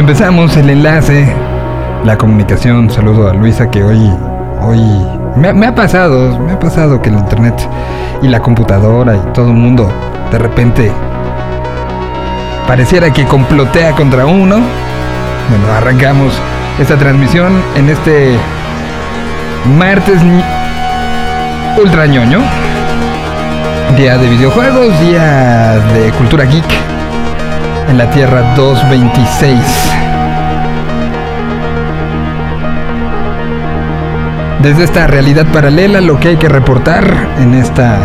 Empezamos el enlace, la comunicación. Saludo a Luisa que hoy, hoy me, ha pasado, me ha pasado que el internet y la computadora y todo el mundo de repente pareciera que complotea contra uno. Bueno, arrancamos esta transmisión en este martes ñi- ultra ñoño. Día de videojuegos, día de cultura geek en la Tierra 226. Desde esta realidad paralela, lo que hay que reportar en esta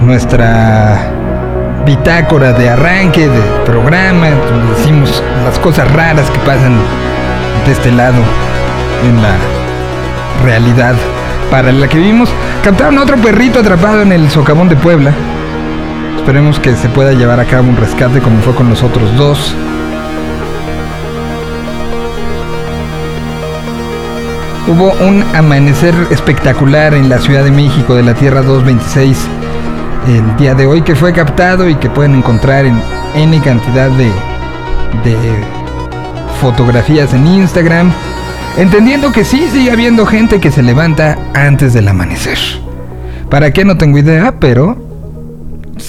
nuestra bitácora de arranque de programa, donde decimos las cosas raras que pasan de este lado en la realidad paralela que vivimos. Captaron a otro perrito atrapado en el socavón de Puebla. Esperemos que se pueda llevar a cabo un rescate como fue con los otros dos. Hubo un amanecer espectacular en la Ciudad de México de la Tierra 226 el día de hoy que fue captado y que pueden encontrar en N cantidad de, de fotografías en Instagram. Entendiendo que sí sigue habiendo gente que se levanta antes del amanecer. ¿Para qué? No tengo idea, pero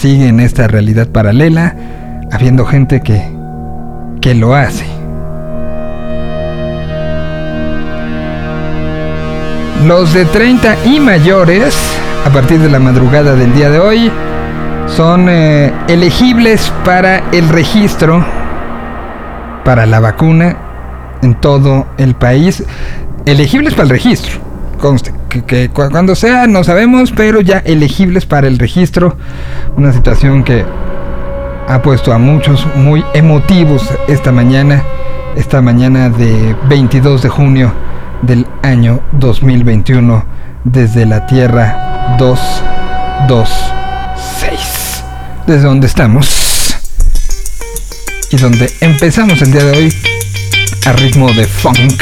sigue en esta realidad paralela habiendo gente que, que lo hace. Los de 30 y mayores, a partir de la madrugada del día de hoy, son eh, elegibles para el registro para la vacuna en todo el país. Elegibles para el registro. Conste, que, que cu- cuando sea no sabemos, pero ya elegibles para el registro. Una situación que ha puesto a muchos muy emotivos esta mañana, esta mañana de 22 de junio del año 2021 desde la Tierra 226, desde donde estamos y donde empezamos el día de hoy a ritmo de funk.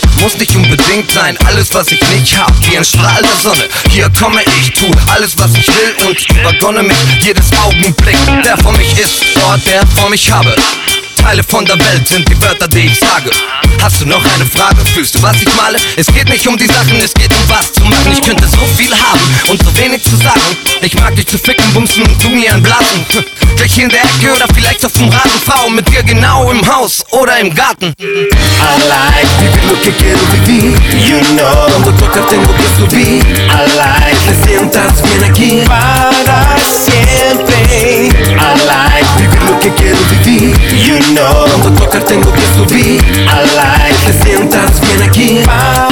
Muss nicht unbedingt sein, alles was ich nicht hab, wie ein Strahl der Sonne. Hier komme ich, tu alles was ich will und übergonne mich jedes Augenblick, der vor mich ist, dort der vor mich habe. Teile von der Welt sind die Wörter, die ich sage. Hast du noch eine Frage? Fühlst du, was ich male? Es geht nicht um die Sachen, es geht um was zu machen. Ich könnte so viel haben und so wenig zu sagen. Ich mag dich zu ficken, bumsen und du mir anblasen. Gleich hier in der Ecke oder vielleicht auf dem Rasenfau. Mit dir genau im Haus oder im Garten. I like Vivir lo que quiero vivir. you know Cuando toca tengo que subir. I like Te sientas bien aquí. para siempre I like Vivir lo que quiero. You know tocar tengo que subir. I like Te sientas bien aquí.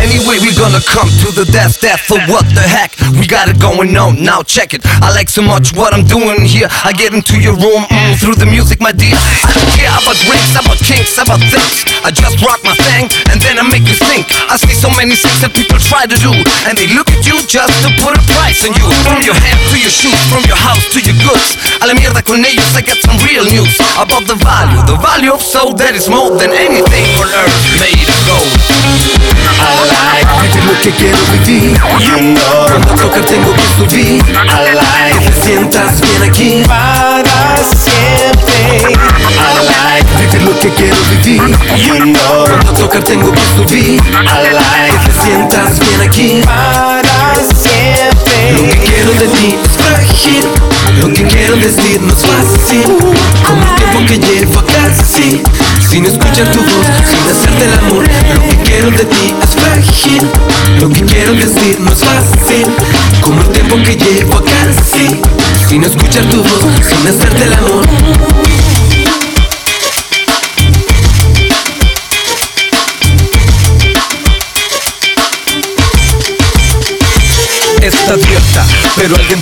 Anyway, we gonna come to the death, death for what the heck? We got it going on, now check it. I like so much what I'm doing here. I get into your room mm, through the music, my dear. I don't care about drinks, about kinks, about things. I just rock my thing and then I make you think. I see so many things that people try to do, and they look at you just to put a price on you. From your hand to your shoes, from your house to your goods. A la mierda con ellos, I got some real news about the value, the value of soul that is more than anything on earth made of gold. I like Vivir lo que quiero vivir. you know Cuando toca tengo que subir. I like Que te sientas bien aquí. para siempre I like Vivir lo que quiero vivir. you know Cuando toca tengo que subir. I like Que te sientas bien aquí. para Lo que siempre quiero de ti es frágil. Lo que quiero decir no es fácil. Como el tiempo que llevo casi. Sin escuchar tu voz, sin hacerte el amor. Quiero de ti es frágil. Lo que quiero decir no es fácil. Como el tiempo que llevo casi. Sin escuchar tu voz, sin hacerte el amor.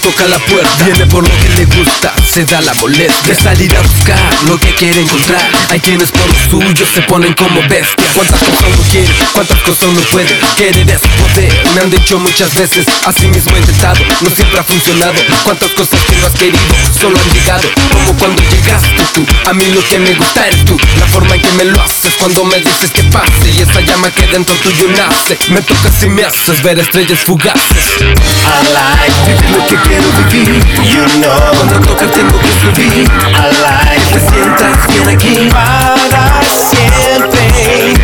Toca la puerta. Viene por lo que le gusta, se da la molestia de salir a buscar lo que quiere encontrar. Hay quienes por lo suyo se ponen como bestias. ¿Cuántas cosas no quiere? ¿Cuántas cosas no puede? Querer es poder. Me han dicho muchas veces, así mismo he intentado, no siempre ha funcionado. ¿Cuántas cosas que no has querido solo han llegado? Como cuando llegaste tú, a mí lo que me gusta eres tú. La forma en que me lo haces cuando me dices que pase y esa llama que dentro tuyo nace. Me toca si me haces ver estrellas fugaces. I like lo que quiero vivir. you know Cuando toca tengo que subir. I like Te sientas bien aquí. para siempre.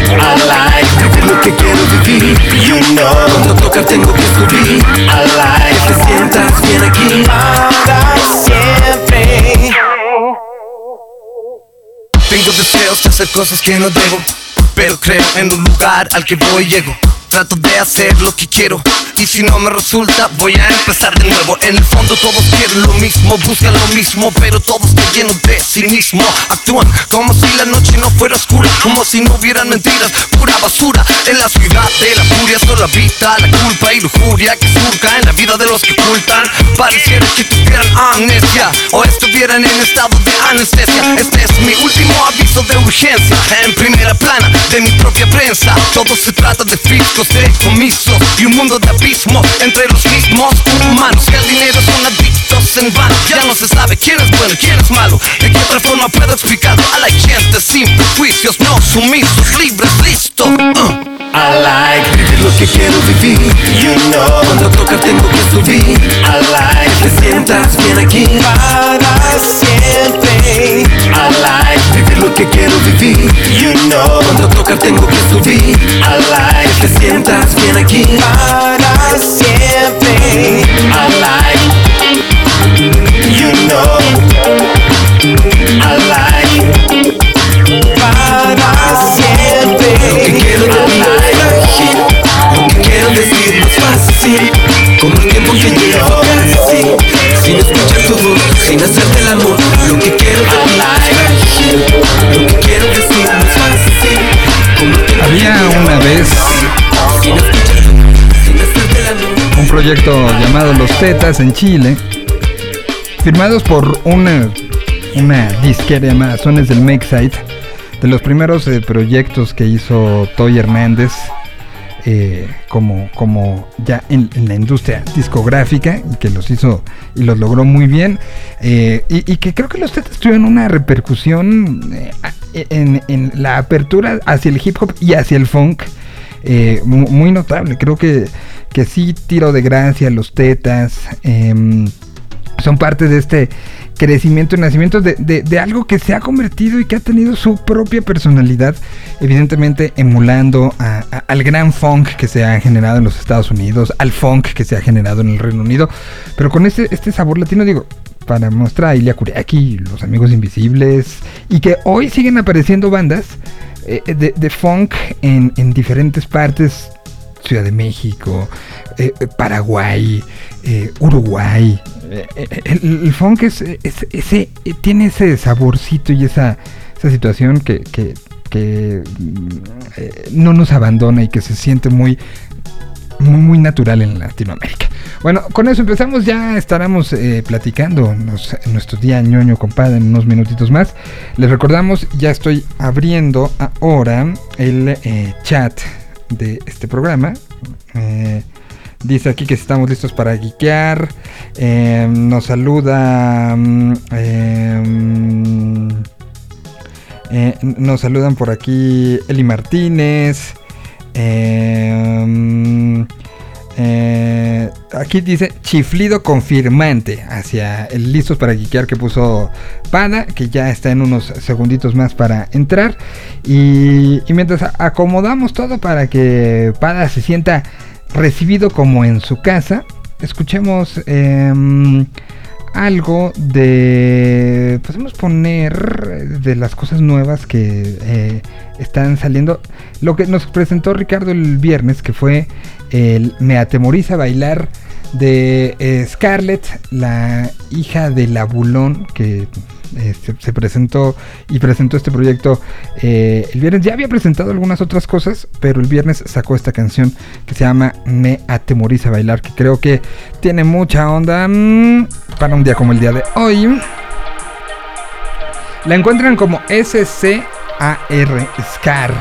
I like Vivir lo que quiero vivir. you know Cuando toca tengo que subir. I like Te sientas bien aquí. para siempre. Tengo deseos de hacer cosas que no debo Pero creo en un lugar al que voy llego Trato de hacer lo que quiero. Y si no me resulta voy a empezar de nuevo. En el fondo todos quieren lo mismo Buscan lo mismo pero todos están llenos de cinismo. Actúan como si la noche no fuera oscura Como si no hubieran mentiras. Pura basura En la ciudad de la furia solo habita La culpa y lujuria que surca en la vida de los que ocultan Pareciera que tuvieran amnesia O estuvieran en estado de anestesia. Este es mi último aviso de urgencia. En primera plana de mi propia prensa Todo se trata de de Y un mundo de abismo entre los mismos humanos Que al dinero son adictos en vano. Ya no se sabe quién es bueno y quién es malo. De qué otra forma puedo explicarlo a la gente Sin prejuicios, no sumisos, libres, listo. Uh. I like Vivir lo que quiero vivir. You know Cuando toca tengo que subir. I like Te sientas bien aquí para siempre. I like Vivir lo que quiero vivir. You know Cuando toca tengo que subir. I like Te sientas bien aquí. Para siempre. I like you know. I like para siempre. Lo que quiero Lo que quiero decir es fácil. Como el tiempo que llevo Sin escuchar tu voz, sin hacerte el amor. Lo que quiero Había una vez un proyecto llamado Los Tetas en Chile, firmados por una, una disquera llamada Sones del Makeside, de los primeros eh, proyectos que hizo Toy Hernández eh, como, como ya en, la industria discográfica y que los hizo y los logró muy bien eh, y, que creo que los Tetas tuvieron una repercusión eh, en, la apertura hacia el hip hop y hacia el funk mu- muy notable. Creo que, que sí, tiro de gracia, los tetas, em, son parte de este crecimiento y nacimiento de, de- de algo que se ha convertido y que ha tenido su propia personalidad, evidentemente emulando a- al gran funk que se ha generado en los Estados Unidos, al funk que se ha generado en el Reino Unido, pero con este, este sabor latino, digo, para mostrar a Ilia Kuriaki, los amigos invisibles, y que hoy siguen apareciendo bandas eh, de, de funk en, en diferentes partes, Ciudad de México, eh, eh, Paraguay, eh, Uruguay. El, el funk es, es- ese, tiene ese saborcito y esa, esa situación que, que- que, mm, no nos abandona y que se siente muy, muy, muy natural en Latinoamérica. Bueno, con eso empezamos. Ya estaremos eh, platicando nos- en nuestro día ñoño, compadre, en unos minutitos más. Les recordamos, ya estoy abriendo ahora el eh, chat de este programa. Eh, dice aquí que estamos listos para geekear. Eh, nos saluda. mm, em, eh, nos saludan por aquí Eli Martínez. Eh, eh, aquí dice chiflido confirmante hacia el listos para guiquear que puso Pada, que ya está en unos segunditos más para entrar. Y, y mientras acomodamos todo para que Pada se sienta recibido como en su casa, escuchemos em, algo de. Podemos poner de las cosas nuevas que eh, están saliendo. Lo que nos presentó Ricardo el viernes, que fue el Me atemoriza bailar de eh, Scarlett, la hija del abulón que eh, se, se presentó y presentó este proyecto eh, el viernes. Ya había presentado algunas otras cosas, pero el viernes sacó esta canción que se llama Me atemoriza bailar, que creo que tiene mucha onda mm, para un día como el día de hoy. La encuentran como S-C-A-R, Scar.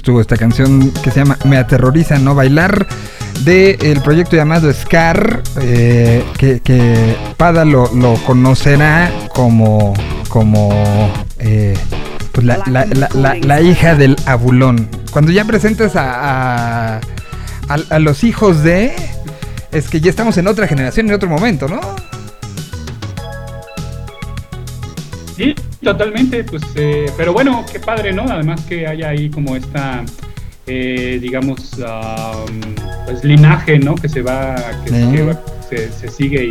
Estuvo esta canción que se llama Me aterroriza no bailar del proyecto llamado Scar eh, que, que Pada lo, conocerá como como eh, pues la, la- la- la- hija del abulón cuando ya presentas a- a los hijos de es que ya estamos en otra generación en otro momento ¿no? Totalmente, pues, eh, pero bueno, qué padre, ¿no? Además que haya ahí como esta, eh, digamos, am, pues linaje, ¿no? Que se va, que, va- se, se sigue y,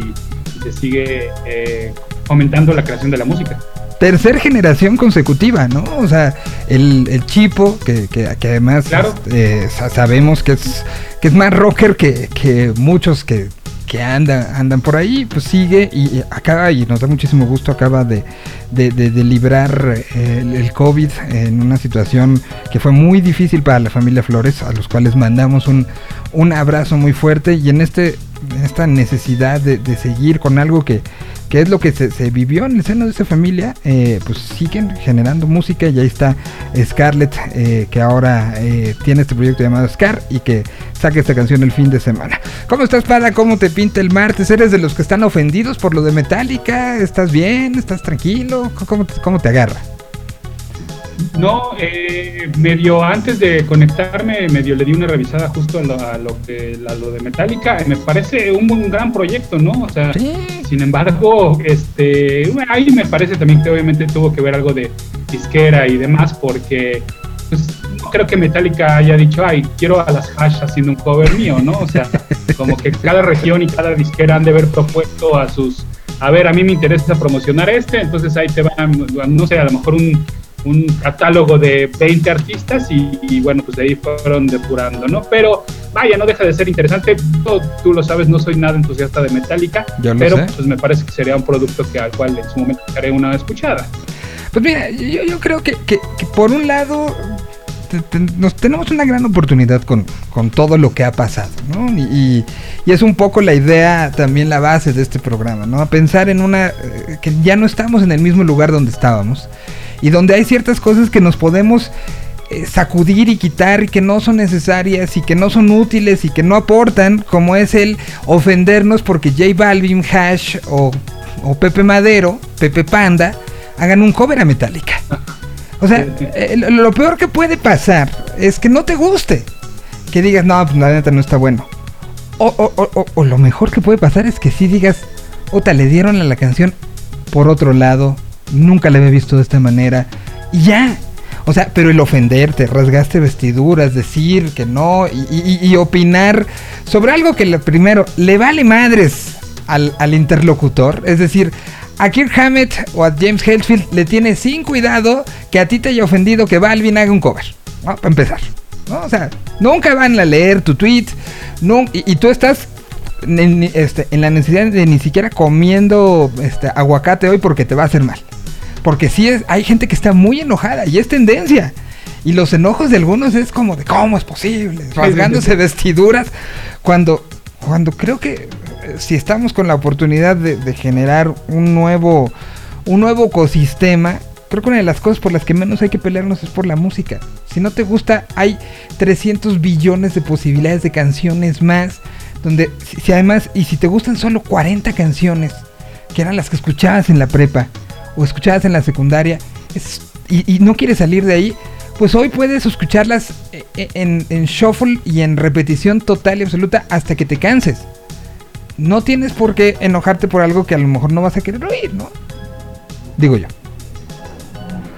y se sigue eh, fomentando la creación de la música. tercer generación consecutiva, ¿no? O sea, el, el Chipo, que, que- que además Claro. eh, sa- sabemos que es, que es más rocker que, que muchos que, que andan, andan por ahí, pues sigue y acaba, y nos da muchísimo gusto, acaba de, de, de- de librar eh, el, el COVID en una situación que fue muy difícil para la familia Flores, a los cuales mandamos un, un abrazo muy fuerte y en este esta necesidad de, de seguir con algo que que es lo que se, vivió en el seno de esa familia, eh, pues siguen generando música y ahí está Scarlett, eh, que ahora eh, tiene este proyecto llamado Scar y que saca esta canción el fin de semana. ¿Cómo estás, Pada? ¿Cómo te pinta el martes? ¿Eres de los que están ofendidos por lo de Metallica? ¿Estás bien? ¿Estás tranquilo? ¿Cómo te, cómo te agarra? No, eh, medio antes de conectarme, medio le di una revisada justo a lo, a lo a lo de Metallica. Me parece un, un gran proyecto, ¿no? O sea, Sí. sin embargo, este, ahí me parece también que obviamente tuvo que ver algo de disquera y demás, porque pues, no creo que Metallica haya dicho, ay, quiero a las Hash haciendo un cover mío, ¿no? O sea, como que cada región y cada disquera han de haber propuesto a sus, a ver, a mí me interesa promocionar este, entonces ahí te van, no sé, a lo mejor un, un catálogo de 20 artistas y, y bueno, pues de ahí fueron depurando, ¿no? Pero vaya, no deja de ser interesante. Yo, tú lo sabes, no soy nada entusiasta de Metallica, pero sé. pues me parece que sería un producto que al cual en su momento haré una escuchada. Pues mira, yo, yo creo que, que- que por un lado te- te- nos tenemos una gran oportunidad con, con todo lo que ha pasado, ¿no? Y, y- y es un poco la idea, también la base de este programa, ¿no? A pensar en una... eh, que ya no estamos en el mismo lugar donde estábamos y donde hay ciertas cosas que nos podemos eh, sacudir y quitar y que no son necesarias y que no son útiles y que no aportan, como es el ofendernos porque J Balvin, Hash o, o Pepe Madero, Pepe Panda, hagan un cover a Metallica. O sea, eh, lo, lo peor que puede pasar es que no te guste. Que digas, no, pues la neta no está bueno. O, o- o- o- o lo mejor que puede pasar es que sí digas, Ota, le dieron a la canción por otro lado, nunca la había visto de esta manera, y ya. O sea, pero el ofenderte, rasgaste vestiduras, decir que no, y, y- opinar sobre algo que primero le vale madres al, interlocutor, es decir, a Kirk Hammett o a James Hetfield le tiene sin cuidado que a ti te haya ofendido que Balvin haga un cover. Para empezar. ¿no? O sea, nunca van a leer tu tweet, y tú estás en, este, en la necesidad de ni siquiera comiendo este, aguacate hoy porque te va a hacer mal. Porque sí es, hay gente que está muy enojada y es tendencia. Y los enojos de algunos es como de cómo es posible, rasgándose vestiduras. Cuando, cuando creo que eh, si estamos con la oportunidad de, de generar un nuevo, un nuevo ecosistema, creo que una de las cosas por las que menos hay que pelearnos es por la música. Si no te gusta, hay 300 billones de posibilidades de canciones más. Donde, si, si además, y si te gustan solo 40 canciones, que eran las que escuchabas en la prepa o escuchabas en la secundaria, y no quieres salir de ahí, pues hoy puedes escucharlas eh, eh, en, en shuffle y en repetición total y absoluta hasta que te canses. No tienes por qué enojarte por algo que a lo mejor no vas a querer oír, ¿no? Digo yo.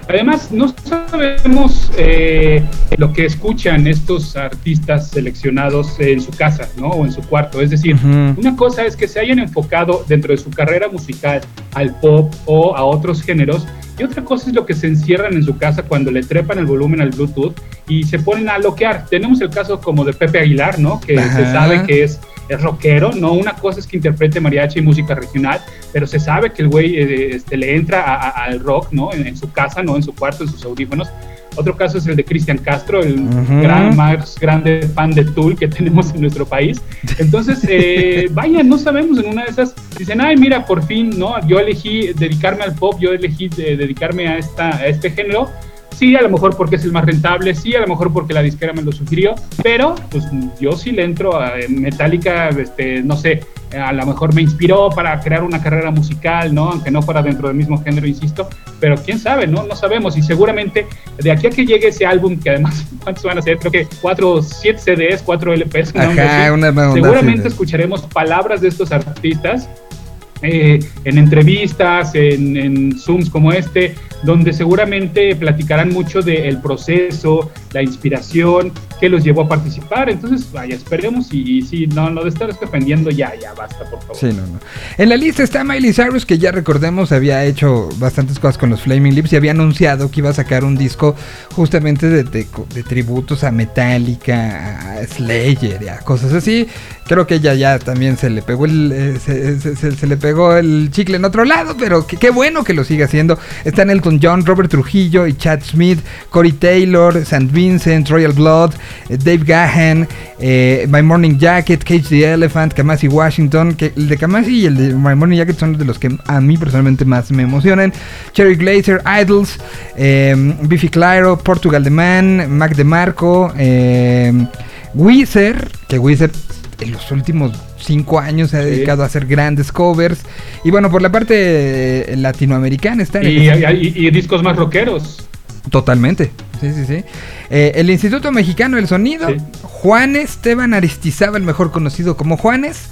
Además, no sabemos eh, lo que escuchan estos artistas seleccionados en su casa, ¿no? O en su cuarto. Es decir, una cosa es que se hayan enfocado dentro de su carrera musical al pop o a otros géneros. Y otra cosa es lo que se encierran en su casa cuando le trepan el volumen al Bluetooth y se ponen a loquear. Tenemos el caso como de Pepe Aguilar, ¿no? Que se sabe que es, es rockero, ¿no? Una cosa es que interprete mariachi y música regional, pero se sabe que el güey eh, este, le entra a- a- al rock, ¿no? En, en su casa, ¿no? En su cuarto, en sus audífonos. Otro caso es el de Cristian Castro, el Ujú. gran, más grande fan de Tool que tenemos en nuestro país. Entonces, eh, vaya, no sabemos en una de esas. Dicen, ay, mira, por fin, ¿no? Yo elegí dedicarme al pop, yo elegí de- dedicarme a, esta, a este género. Sí, a lo mejor porque es el más rentable, sí, a lo mejor porque la disquera me lo sugirió, pero pues yo sí le entro a Metallica, este, no sé, a lo mejor me inspiró para crear una carrera musical, ¿no? Aunque no fuera dentro del mismo género, insisto, pero quién sabe, ¿no? No sabemos y seguramente de aquí a que llegue ese álbum, que además, ¿cuántos van a ser? Creo que cuatro, siete CDs, cuatro LPs, onda Ajá, una seguramente escucharemos palabras de estos artistas eh, en entrevistas, en, en Zooms como este, donde seguramente platicarán mucho del proceso, la inspiración que los llevó a participar. Entonces, vaya, esperemos y, y sí, no, lo de estar defendiendo ya, ya basta, por favor. Sí, no, no. En la lista está Miley Cyrus, que ya recordemos había hecho bastantes cosas con los Flaming Lips y había anunciado que iba a sacar un disco justamente de, de- de tributos a Metallica, a Slayer a cosas así. Creo que ella ya también se le pegó el, eh, se, se- se- le pegó el chicle en otro lado, pero qué bueno que lo siga haciendo. Están Elton John, Robert Trujillo y Chad Smith, Corey Taylor, St. Vincent, Royal Blood, Dave Gahan, eh, My Morning Jacket, Cage the Elephant, Kamasi Washington, que el de Kamasi y el de My Morning Jacket son de los que a mí personalmente más me emocionan. Cherry Glazer, Idols, eh, Biffy Clyro, Portugal The Man, Mac DeMarco, eh, Weezer, que Weezer en los últimos cinco años se ha Sí. dedicado a hacer grandes covers. Y bueno, por la parte latinoamericana está Y, y- y discos más rockeros. Totalmente. Sí, sí, sí. Eh, el Instituto Mexicano del Sonido, Sí. Juan Esteban Aristizábal, mejor conocido como Juanes,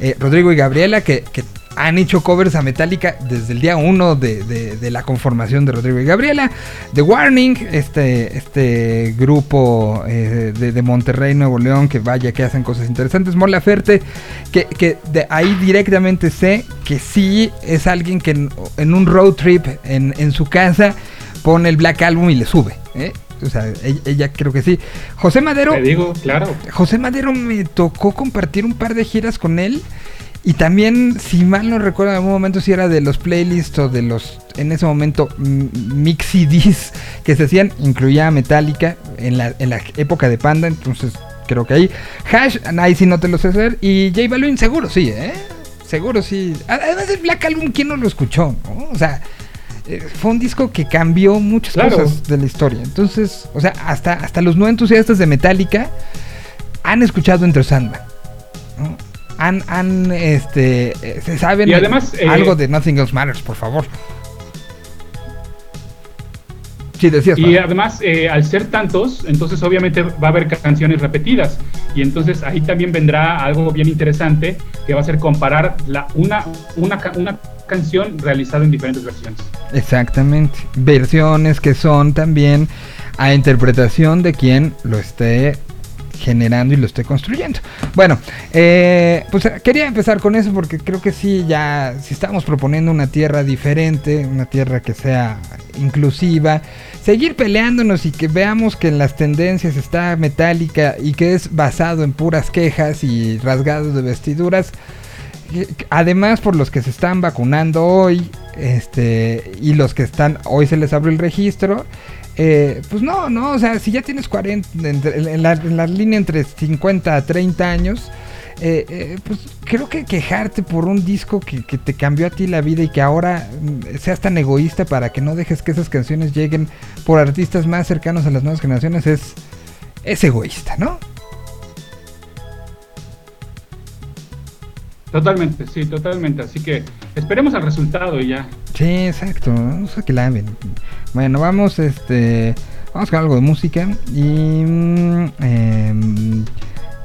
eh, Rodrigo y Gabriela, que, que han hecho covers a Metallica desde el día uno de, de- de la conformación de Rodrigo y Gabriela. The Warning, este, este grupo eh, de, de Monterrey, Nuevo León, que vaya que hacen cosas interesantes. Mola Ferte, que, que de ahí directamente sé que sí es alguien que en, en un road trip en, en su casa pone el Black Album y le sube. ¿eh? O sea, ella, ella creo que sí. José Madero. Te digo, claro. José Madero me tocó compartir un par de giras con él. Y también, si mal no recuerdo, en algún momento si era de los playlists o de los, en ese momento, mix CDs que se hacían, incluía Metallica en la, en la época de Panda, entonces creo que ahí. Hash, ahí sí no te lo sé hacer. Y J Balvin, seguro sí, ¿eh? Seguro sí. Además, el Black Album, ¿quién no lo escuchó? no? O sea, eh, fue un disco que cambió muchas Claro. cosas de la historia. Entonces, o sea, hasta, hasta los no entusiastas de Metallica han escuchado Entre Sandman. ¿no? Han, han, este, eh, se saben Y además, eh, algo de Nothing Else Matters, por favor. Sí, decías. Y además, eh, al ser tantos, entonces obviamente va a haber canciones repetidas. Y entonces ahí también vendrá algo bien interesante, que va a ser comparar la, una, una, una canción realizada en diferentes versiones. Exactamente. Versiones que son también a interpretación de quien lo esté generando y lo esté construyendo. Bueno, eh, pues quería empezar con eso porque creo que sí, ya, si estamos proponiendo una tierra diferente, una tierra que sea inclusiva, seguir peleándonos y que veamos que en las tendencias está metálica y que es basado en puras quejas y rasgados de vestiduras, Además, por los que se están vacunando hoy, este, y los que están, hoy se les abrió el registro, eh, pues no, no, o sea, si ya tienes 40, entre- en, en la línea entre 50 a 30 años, eh, eh, pues creo que quejarte por un disco que, que te cambió a ti la vida y que ahora mm, seas tan egoísta para que no dejes que esas canciones lleguen por artistas más cercanos a las nuevas generaciones es, es egoísta, ¿no? Totalmente, sí, totalmente. Así que esperemos al resultado y ya. Sí, exacto. Vamos a que la. Bueno, vamos, este, vamos con algo de música y mm, em,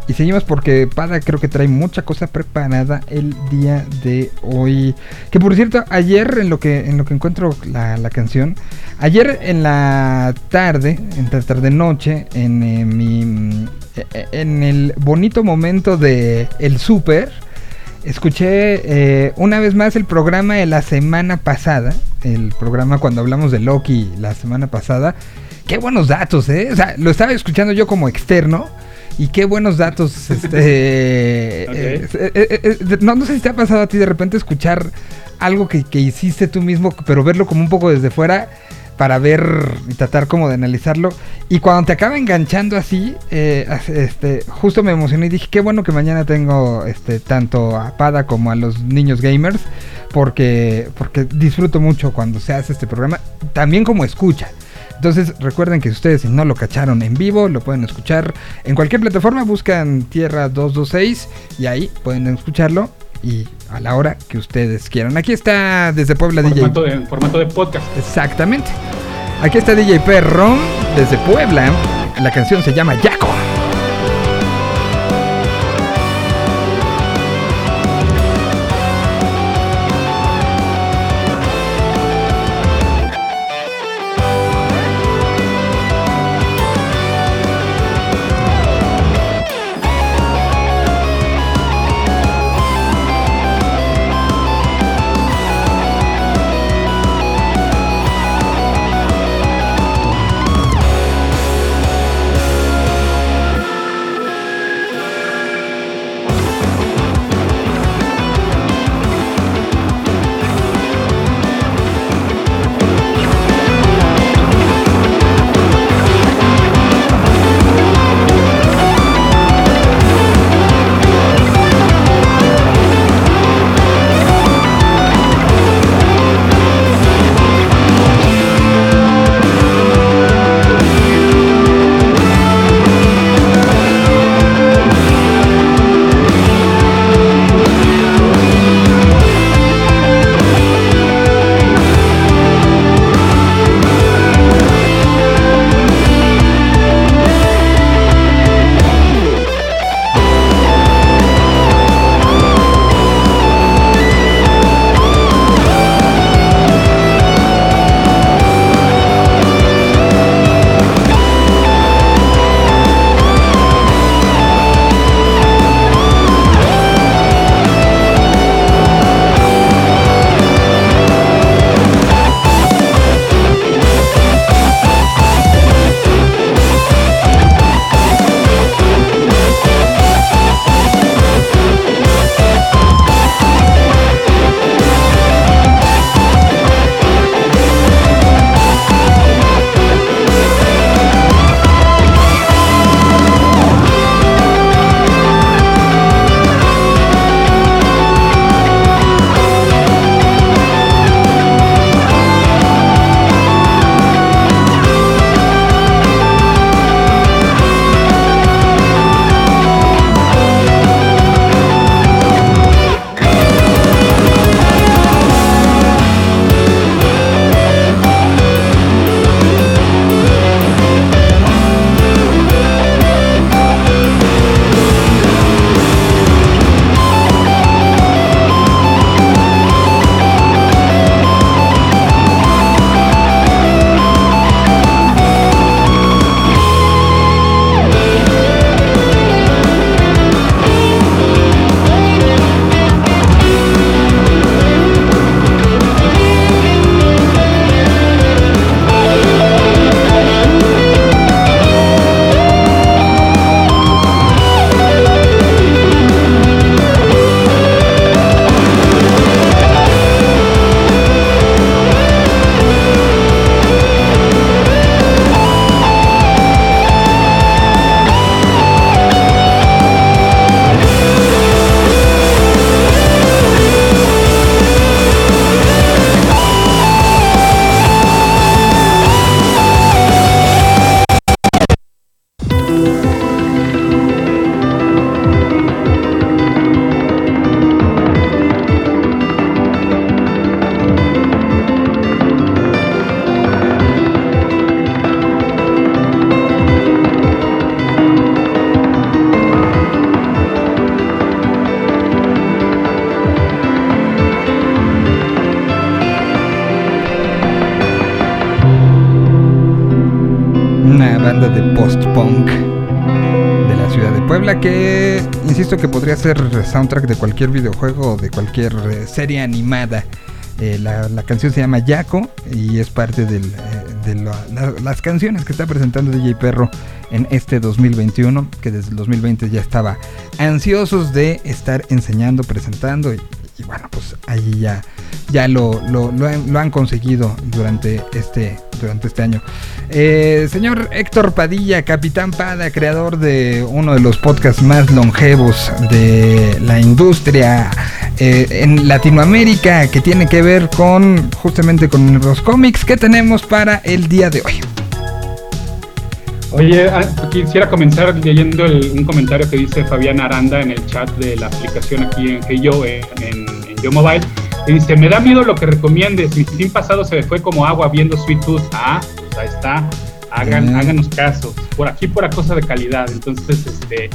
y seguimos porque Pada creo que trae mucha cosa preparada el día de hoy. Que por cierto, ayer en lo que en lo que encuentro la, la canción, ayer en la tarde, en la tarde noche, en eh, mi eh, en el bonito momento de el súper Escuché eh, una vez más el programa de la semana pasada, el programa cuando hablamos de Loki la semana pasada. Qué buenos datos, ¿eh? O sea, lo estaba escuchando yo como externo y qué buenos datos. Este, eh, eh, eh, no, no sé si te ha pasado a ti de repente escuchar algo que, que hiciste tú mismo, pero verlo como un poco desde fuera para ver y tratar como de analizarlo. Y cuando te acaba enganchando así, eh, este, justo me emocioné y dije, qué bueno que mañana tengo este, tanto a Pada como a los niños gamers, porque, porque disfruto mucho cuando se hace este programa, también como escucha. Entonces recuerden que si ustedes no lo cacharon en vivo, lo pueden escuchar en cualquier plataforma, buscan Tierra 226 y ahí pueden escucharlo y a la hora que ustedes quieran. Aquí está desde Puebla DJ. De, formato de podcast. Exactamente. Aquí está DJ Perro desde Puebla. La canción se llama Yaco. Podría ser soundtrack de cualquier videojuego o de cualquier eh, serie animada. Eh, la, canción se llama Yaco y es parte eh, de la- la- las canciones que está presentando DJ Perro en este 2021, que desde el 2020 ya estaba ansiosos de estar enseñando, presentando y, y bueno, pues ahí ya, ya lo, lo- lo han, lo han conseguido durante este, durante este año. Eh, señor Héctor Padilla, Capitán Pada, creador de uno de los podcasts más longevos de la industria eh, en Latinoamérica, que tiene que ver con justamente con los cómics que tenemos para el día de hoy. Oye, ah, quisiera comenzar leyendo un comentario que dice Fabián Aranda en el chat de la aplicación aquí en Heyo, en, en, en Yo Mobile. Que dice, me da miedo lo que recomiendes. Mi fin pasado se me fue como agua viendo Sweet Tooth. Ah, está. Hagan, Bien. háganos caso. Por aquí, pura cosa de calidad. Entonces, este...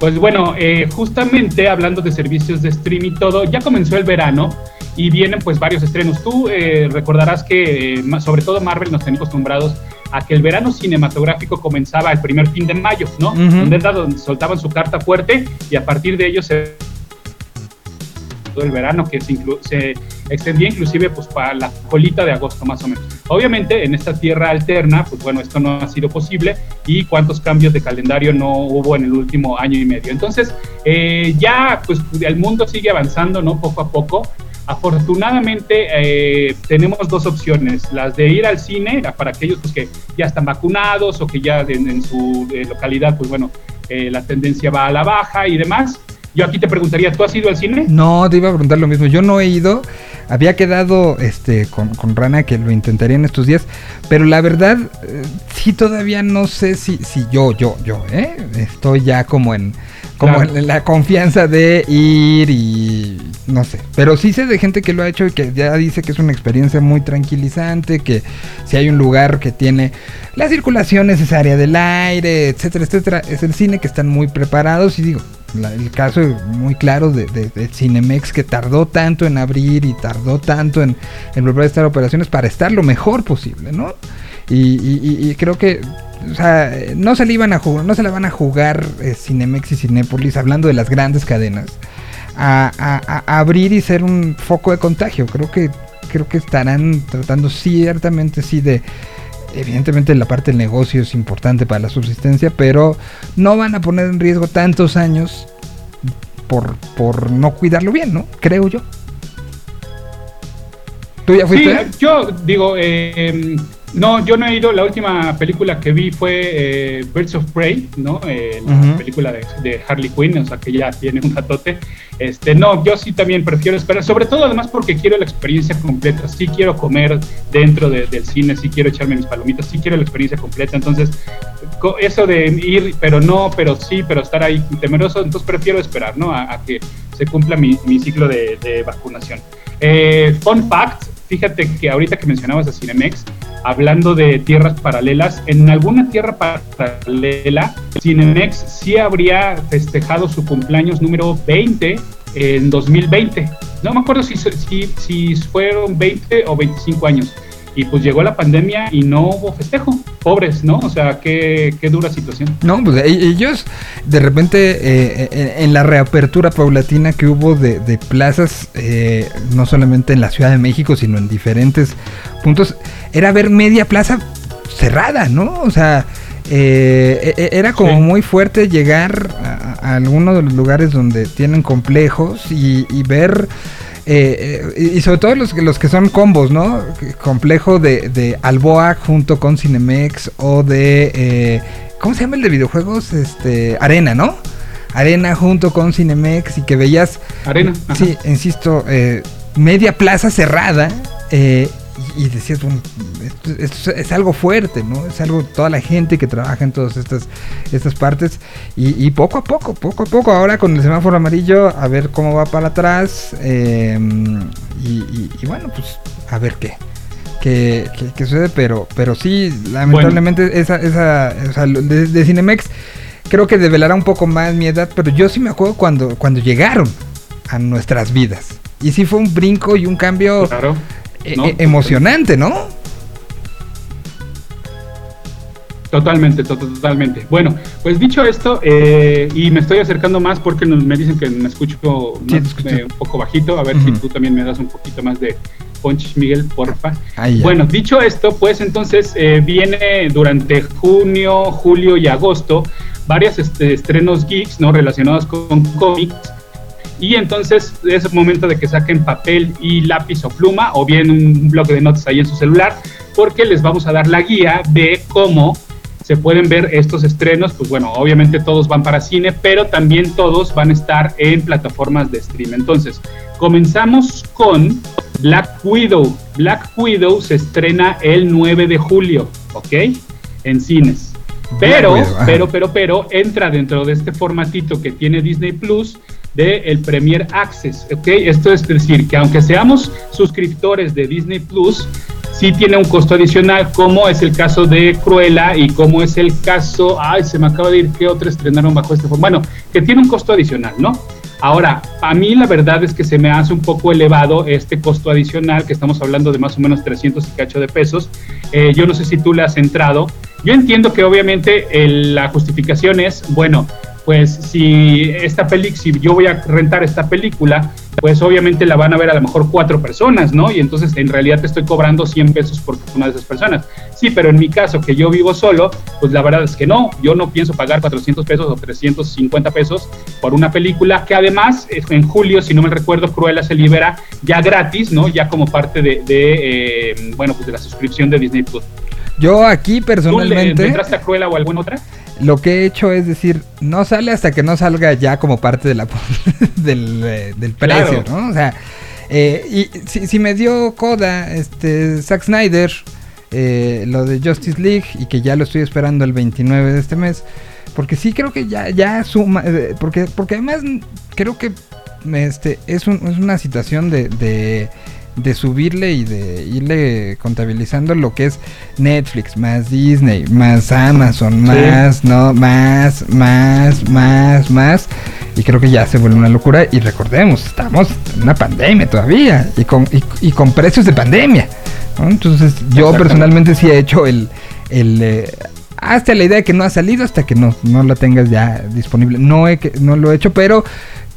Pues bueno, eh, justamente hablando de servicios de stream y todo, ya comenzó el verano y vienen pues varios estrenos. Tú eh, recordarás que eh, sobre todo Marvel nos tenía acostumbrados a que el verano cinematográfico comenzaba el primer fin de mayo, ¿no? Donde era donde soltaban su carta fuerte y a partir de ello se todo el verano que se, inclu- se extendía inclusive pues para la colita de agosto más o menos. Obviamente en esta tierra alterna, pues bueno, esto no ha sido posible y cuántos cambios de calendario no hubo en el último año y medio. Entonces eh, ya pues el mundo sigue avanzando, ¿no? Poco a poco. Afortunadamente eh, tenemos dos opciones, las de ir al cine para aquellos pues, que ya están vacunados o que ya en, en su eh, localidad, pues bueno, la tendencia va a la baja y demás. Yo aquí te preguntaría, ¿tú has ido al cine? No, te iba a preguntar lo mismo. Yo no he ido. Había quedado este con, con Rana que lo intentaría en estos días. Pero la verdad, eh, sí todavía no sé si, si yo, yo, yo, ¿eh? Estoy ya como en. Como Claro. en la confianza de ir y no sé. Pero sí sé de gente que lo ha hecho y que ya dice que es una experiencia muy tranquilizante, que si hay un lugar que tiene la circulación necesaria del aire, etcétera, etcétera, es el cine que están muy preparados y digo, el caso muy claro de, Cinemex que tardó tanto en abrir y tardó tanto en, en volver a estar operaciones para estar lo mejor posible, ¿no? Y, y- y- y creo que, o sea, no se le iban a jugar, no se la van a jugar eh, Cinemex y Cinépolis hablando de las grandes cadenas a, a- a abrir y ser un foco de contagio. Creo que creo que estarán tratando ciertamente sí de evidentemente la parte del negocio es importante para la subsistencia, pero no van a poner en riesgo tantos años por, por no cuidarlo bien, ¿no? Creo yo. ¿Tú ya Sí, fuiste? yo digo, eh, no, yo no he ido. La última película que vi fue eh, Birds of Prey, ¿no? Eh, la película de, de Harley Quinn, o sea que ya tiene un ratote. Este, no, yo sí también prefiero esperar, sobre todo además porque quiero la experiencia completa. Sí quiero comer dentro de- del cine, sí quiero echarme mis palomitas, sí quiero la experiencia completa. Entonces, eso de ir, pero no, pero sí, pero estar ahí temeroso, entonces prefiero esperar, ¿no? A, a que se cumpla mi, mi ciclo de, de vacunación. Eh, fun fact, fíjate que ahorita que mencionabas a Cinemex, hablando de tierras paralelas, en alguna tierra paralela, Cinemex sí habría festejado su cumpleaños número 20 en 2020. No me acuerdo si, si, fueron 20 o 25 años. Y pues llegó la pandemia y no hubo festejo. Pobres, ¿no? O sea, qué, qué dura situación. No, pues e- ellos de repente eh, eh, en la reapertura paulatina que hubo de, de plazas, eh, no solamente en la Ciudad de México, sino en diferentes puntos, era ver media plaza cerrada, ¿no? O sea, eh, e- e- era como Sí. muy fuerte llegar a, a alguno de los lugares donde tienen complejos y, y ver... eh, eh, y sobre todo los, que- los que son combos, ¿no? Complejo de, de Alboa junto con Cinemex o de... eh, ¿Cómo se llama el de videojuegos? Este, Arena, ¿no? Arena junto con Cinemex y que veías Arena. ajá. Sí, insisto, eh, media plaza cerrada eh, y, decías, bueno, esto, esto es, algo fuerte, ¿no? Es algo, toda la gente que trabaja en todas estas, estas partes y, y poco a poco, poco a poco, ahora con el semáforo amarillo, a ver cómo va para atrás eh, y, y- y bueno, pues a ver qué. qué qué- qué sucede, pero, pero sí, lamentablemente esa, esa, o sea, lo de, de Cinemex creo que develará un poco más mi edad, pero yo sí me acuerdo cuando, cuando llegaron a nuestras vidas. Y sí fue un brinco y un cambio Claro. E- ¿no? e- emocionante, ¿no? Totalmente, to- totalmente. Bueno, pues dicho esto, eh, y me estoy acercando más porque me dicen que me escucho, más, eh, un poco bajito, a ver si tú también me das un poquito más de punch, Miguel, porfa. Bueno, dicho esto, pues entonces eh, viene durante junio, julio y agosto varios este, estrenos geeks, ¿no? Relacionados con cómics. Y entonces es el momento de que saquen papel y lápiz o pluma o bien un bloque de notas ahí en su celular porque les vamos a dar la guía de cómo se pueden ver estos estrenos. Pues bueno, obviamente todos van para cine, pero también todos van a estar en plataformas de stream. Entonces, comenzamos con Black Widow. Black Widow se estrena el 9 de julio, ¿ok? En cines. Pero, pero, pero, pero entra dentro de este formatito que tiene Disney Plus de el Premier Access, ¿ok? Esto es decir, que aunque seamos suscriptores de Disney Plus, sí tiene un costo adicional, como es el caso de Cruella y como es el caso, ay, se me acaba de ir, ¿qué otro estrenaron bajo este formato? Bueno, que tiene un costo adicional, ¿no? Ahora, a mí la verdad es que se me hace un poco elevado este costo adicional, que estamos hablando de más o menos 300 y cacho de pesos. Eh, yo no sé si tú le has entrado. Yo entiendo que obviamente el- la justificación es, bueno, pues si esta película, si yo voy a rentar esta película, pues obviamente la van a ver a lo mejor cuatro personas, ¿no? Y entonces en realidad te estoy cobrando 100 pesos por una de esas personas. Sí, pero en mi caso, que yo vivo solo, pues la verdad es que no, yo no pienso pagar 400 pesos o 350 pesos por una película que además en julio, si no me recuerdo, Cruella se libera ya gratis, ¿no? Ya como parte de, de, eh, bueno, pues de la suscripción de Disney Plus. Yo aquí ¿Tú le, personalmente le entraste a Cruella o alguna otra? Lo que he hecho es decir, no sale hasta que no salga ya como parte de la del, eh, del precio, Claro. ¿no? O sea, eh, y si, si me dio coda este Zack Snyder eh, lo de Justice League y que ya lo estoy esperando el 29 de este mes, porque sí creo que ya ya suma eh, porque porque además creo que este es, un- es una situación de, de de subirle y de irle contabilizando lo que es Netflix, más Disney, más Amazon, más, no, más, más, más, más. Y creo que ya se vuelve una locura. Y recordemos, estamos en una pandemia todavía y con, y, y con precios de pandemia. ¿no? Entonces, yo personalmente sí he hecho el. el eh, hasta la idea de que no ha salido hasta que no, no la tengas ya disponible. No, he, no lo he hecho, pero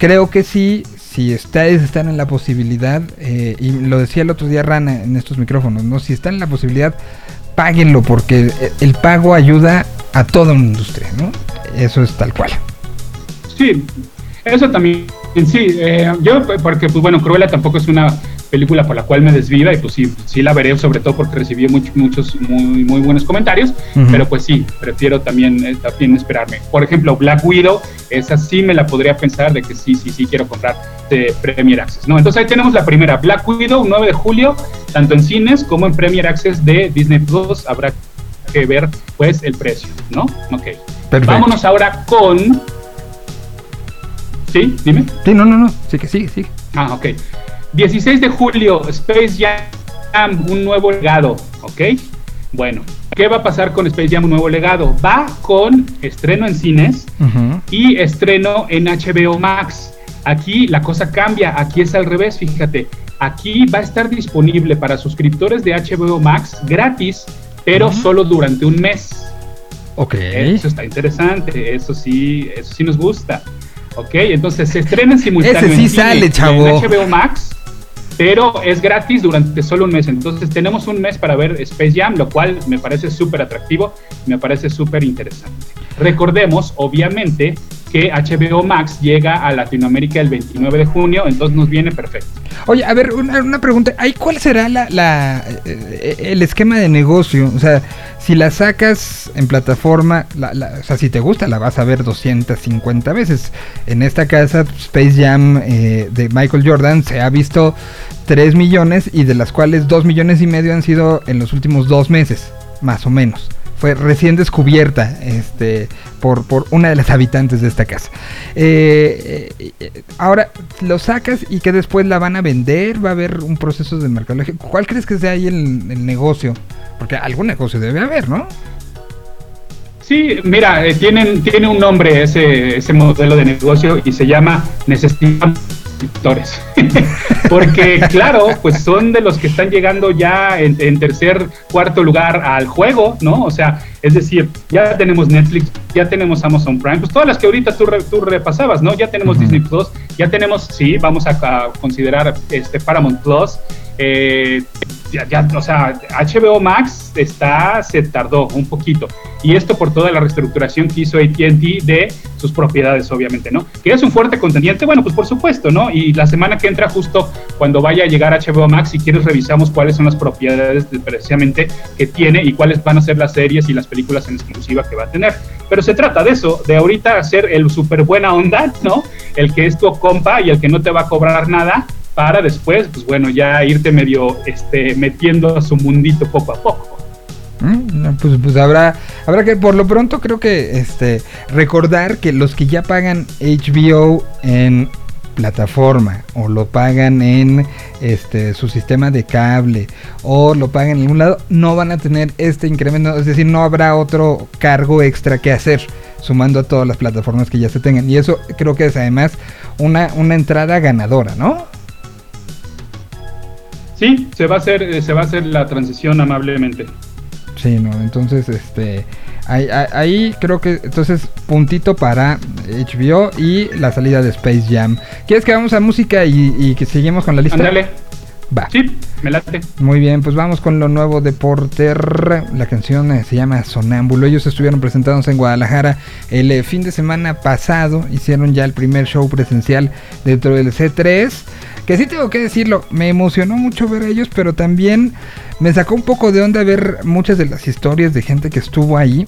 creo que sí, si ustedes están en la posibilidad, eh, y lo decía el otro día Rana en estos micrófonos, ¿no? Si están en la posibilidad, páguenlo porque eh, el pago ayuda a toda una industria, ¿no? Eso es tal cual. Sí, eso también, sí. eh, yo, porque, pues bueno, Cruella tampoco es una película por la cual me desviva y pues sí, sí la veré, sobre todo porque recibí much- muchos muy, muy buenos comentarios, Ujú. pero pues sí, prefiero también, eh, también esperarme. Por ejemplo, Black Widow, esa sí me la podría pensar de que sí, sí, sí quiero comprar de Premier Access, ¿no? Entonces ahí tenemos la primera, Black Widow, 9 de julio, tanto en cines como en Premier Access de Disney Plus, habrá que ver pues el precio, ¿no? Ok. Perfecto. Vámonos ahora con... Sí, dime. Sí, no, no, no. Sí que sí, sí. Ah, ok. 16 de julio, Space Jam, un nuevo legado, ¿ok? Bueno, ¿qué va a pasar con Space Jam, un nuevo legado? Va con estreno en cines Ujú. y estreno en HBO Max. Aquí la cosa cambia, aquí es al revés, fíjate. Aquí va a estar disponible para suscriptores de HBO Max gratis, pero solo durante un mes. Ok. Eso está interesante, eso sí, eso sí nos gusta. Ok, entonces se estrena en simultáneo. Ese sí sale, chavo. En HBO Max, pero es gratis durante solo un mes. Entonces tenemos un mes para ver Space Jam, lo cual me parece súper atractivo, me parece súper interesante. Recordemos, obviamente, que HBO Max llega a Latinoamérica el 29 de junio, entonces nos viene perfecto. Oye, a ver, una, pregunta. ¿Ahí cuál será la, eh, el esquema de negocio? O sea, si la sacas en plataforma, la, la- o sea, si te gusta, la vas a ver 250 veces. En esta casa, Space Jam eh, de Michael Jordan se ha visto 3 millones y de las cuales 2 millones y medio han sido en los últimos dos meses, más o menos. Fue recién descubierta este, por, por una de las habitantes de esta casa. Eh, eh, ahora, lo sacas y que después la van a vender, va a haber un proceso de mercadología. ¿Cuál crees que sea ahí el, el negocio? Porque algún negocio debe haber, ¿no? Sí, mira, eh, tienen, tiene un nombre ese, ese modelo de negocio y se llama necesitamos suscriptores. Porque, claro, pues son de los que están llegando ya en, en tercer, cuarto lugar al juego, ¿no? O sea, es decir, ya tenemos Netflix, ya tenemos Amazon Prime, pues todas las que ahorita tú, re- tú repasabas, ¿no? Ya tenemos. Disney Plus, ya tenemos, sí, vamos a, a considerar este Paramount Plus. eh, ya, ya, o sea, HBO Max está, se tardó un poquito. Y esto por toda la reestructuración que hizo ATT de sus propiedades, obviamente, ¿no? Que es un fuerte contendiente, bueno, pues por supuesto, ¿no? Y la semana que entra, justo cuando vaya a llegar HBO Max, si quieres, revisamos cuáles son las propiedades de- precisamente que tiene y cuáles van a ser las series y las películas en exclusiva que va a tener. Pero se trata de eso, de ahorita hacer el súper buena onda, ¿no? El que es tu compa y el que no te va a cobrar nada para después, pues bueno, ya irte medio este, metiendo a su mundito poco a poco. Mm, Pues, pues habrá, habrá que por lo pronto creo que este recordar que los que ya pagan HBO en plataforma o lo pagan en este su sistema de cable o lo pagan en algún lado no van a tener este incremento, es decir, no habrá otro cargo extra que hacer sumando a todas las plataformas que ya se tengan y eso creo que es además una, una entrada ganadora, ¿no? Sí, se va a hacer, eh, se va a hacer la transición amablemente. Sí, no, entonces, este, ahí, ahí- ahí creo que, entonces, puntito para HBO y la salida de Space Jam. ¿Quieres que vamos a música y, y que seguimos con la lista? Ándale. Va. Sí, me late. Muy bien, pues vamos con lo nuevo de Porter. La canción eh, se llama Sonámbulo. Ellos estuvieron presentados en Guadalajara el eh, fin de semana pasado. Hicieron ya el primer show presencial dentro del C3. Que sí tengo que decirlo, me emocionó mucho ver a ellos, pero también me sacó un poco de onda ver muchas de las historias de gente que estuvo ahí.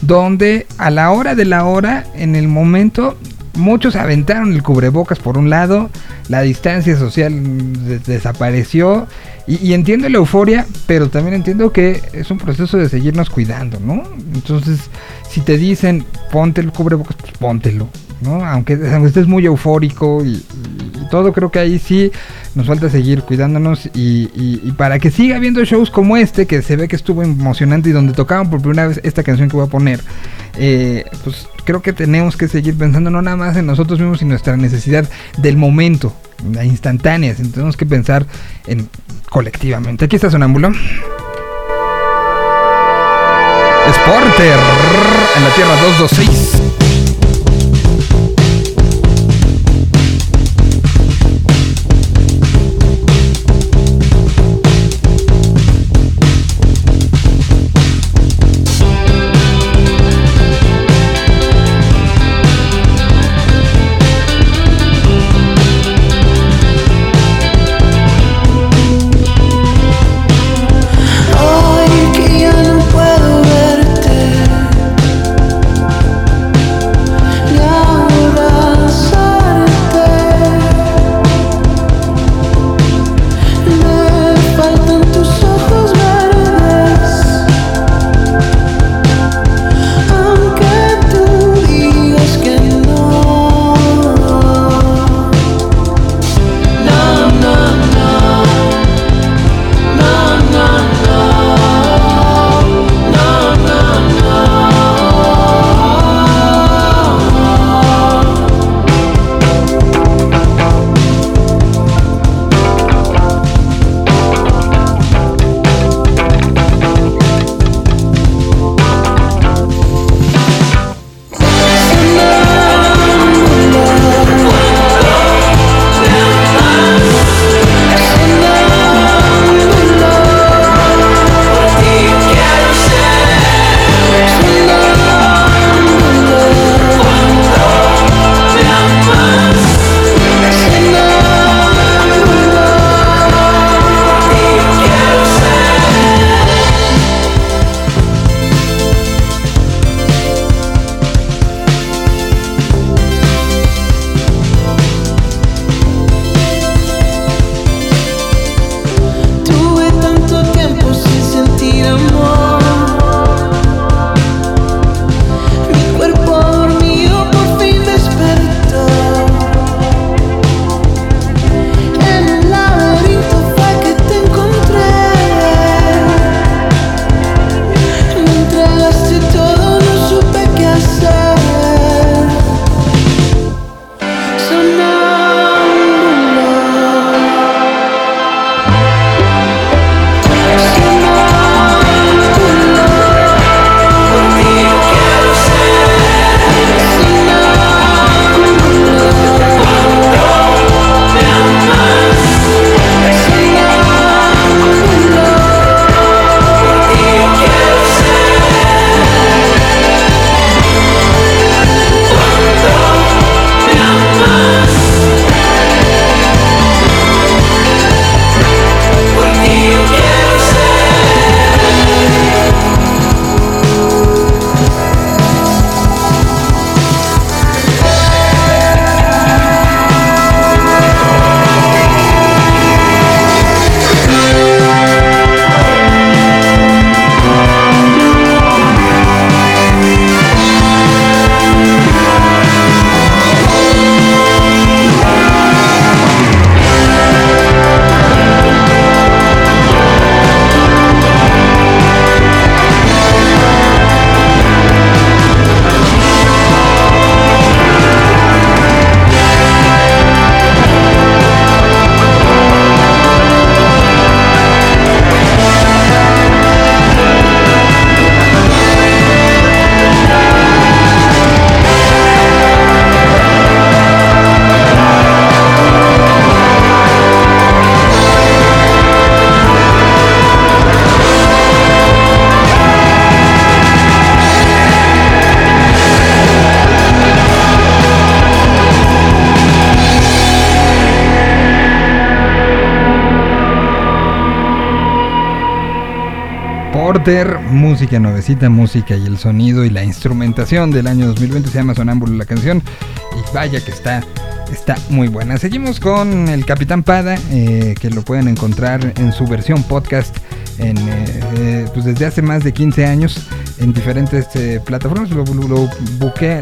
Donde a la hora de la hora, en el momento, muchos aventaron el cubrebocas por un lado, la distancia social de- desapareció. Y, y entiendo la euforia, pero también entiendo que es un proceso de seguirnos cuidando, ¿no? Entonces, si te dicen ponte el cubrebocas, pues póntelo, ¿no? Aunque, estés muy eufórico y, todo, creo que ahí sí nos falta seguir cuidándonos y, y- para que siga habiendo shows como este, que se ve que estuvo emocionante y donde tocaban por primera vez esta canción que voy a poner, eh, pues creo que tenemos que seguir pensando no nada más en nosotros mismos y nuestra necesidad del momento, la instantánea, tenemos que pensar en colectivamente. Aquí está Sonámbulo. Sporter en la Tierra 226. Hoy que Música nuevecita, música y el sonido y la instrumentación del año 2020 se llama Sonámbulo la canción y vaya que está está muy buena. Seguimos con el Capitán Pada eh, que lo pueden encontrar en su versión podcast eh, eh, pues desde hace más de 15 años en diferentes plataformas. Lo, lo, lo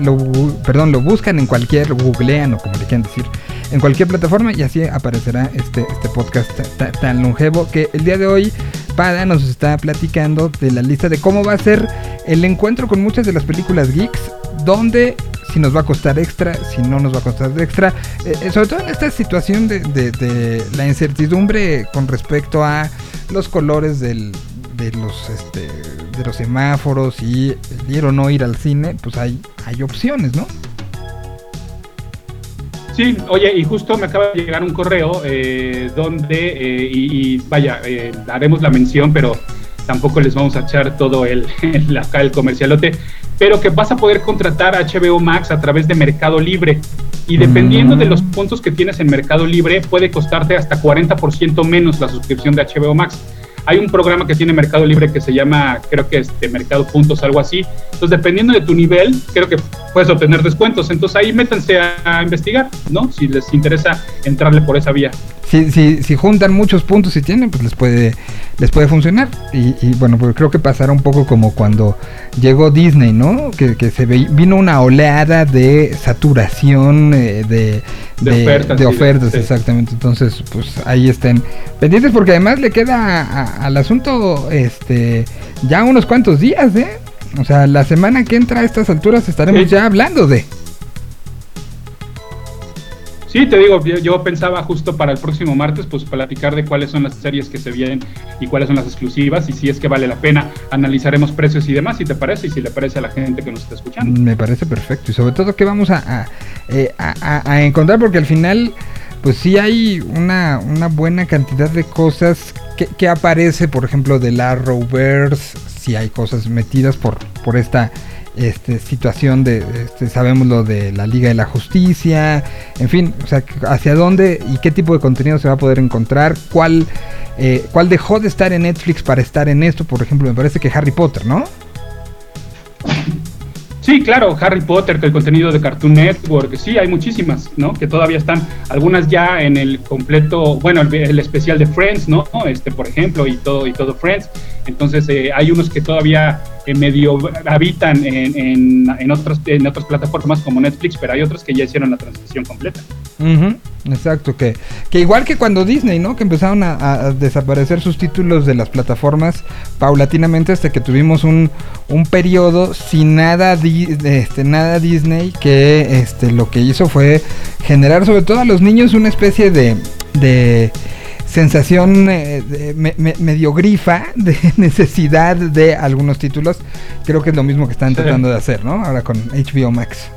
lo perdón, lo buscan en cualquier, googlean o como le quieran decir, en cualquier plataforma y así aparecerá este, este podcast ta- tan longevo que el día de hoy Pada nos está platicando de la lista de cómo va a ser el encuentro con muchas de las películas geeks, donde si nos va a costar extra, si no nos va a costar extra, eh, eh, sobre todo en esta situación de, de- la incertidumbre con respecto a los colores de los este, de los semáforos y ir o no ir al cine, pues hay, hay opciones, ¿no? Sí, oye, y justo me acaba de llegar un correo eh, donde, eh, y, y vaya, eh, haremos la mención, pero tampoco les vamos a echar todo el, el- acá el comercialote, pero que vas a poder contratar HBO Max a través de Mercado Libre. Y dependiendo de los puntos que tienes en Mercado Libre, puede costarte hasta 40% menos la suscripción de HBO Max. Hay un programa que tiene Mercado Libre que se llama, creo que este Mercado Puntos, algo así. Entonces, dependiendo de tu nivel, creo que puedes obtener descuentos. Entonces, ahí métanse a, investigar, ¿no? Si les interesa entrarle por esa vía. Si, si, si juntan muchos puntos y tienen, pues les puede, les puede funcionar. Y, y bueno, pues creo que pasará un poco como cuando llegó Disney, ¿no? Que, que se ve, vino una oleada de saturación eh, de, De ofertas, de ofertas, sí. exactamente. Entonces, pues ahí estén pendientes porque además le queda a- al asunto este ya unos cuantos días, ¿eh? O sea, la semana que entra a estas alturas estaremos Sí. ya hablando de. Sí, te digo, yo, pensaba justo para el próximo martes, pues platicar de cuáles son las series que se vienen y cuáles son las exclusivas y si es que vale la pena, analizaremos precios y demás, si te parece y si le parece a la gente que nos está escuchando. Me parece perfecto. Y sobre todo que vamos a, eh, a- a- a encontrar, porque al final, pues sí hay una, una buena cantidad de cosas que, que aparece, por ejemplo, del Arrowverse, si hay cosas metidas por, por esta este, situación de, este, sabemos lo de la Liga de la Justicia, en fin, o sea, hacia dónde y qué tipo de contenido se va a poder encontrar, cuál, eh, cuál dejó de estar en Netflix para estar en esto, por ejemplo, me parece que Harry Potter, ¿no? Sí, claro, Harry Potter, que el contenido de Cartoon Network, sí, hay muchísimas, ¿no? Que todavía están, algunas ya en el completo, bueno, el, especial de Friends, ¿no? Este, por ejemplo, y todo, y todo Friends. Entonces, eh, hay unos que todavía eh, medio habitan en, en, en, otros, en otras plataformas como Netflix, pero hay otros que ya hicieron la transición completa. Ujú, exacto, que, que igual que cuando Disney, ¿no? Que empezaron a, a desaparecer sus títulos de las plataformas paulatinamente hasta que tuvimos un, un periodo sin nada, di- este, nada Disney que este, lo que hizo fue generar sobre todo a los niños una especie de, de sensación eh, de- me- me- medio grifa de necesidad de algunos títulos. Creo que es lo mismo que están Sí. tratando de hacer, ¿no? Ahora con HBO Max.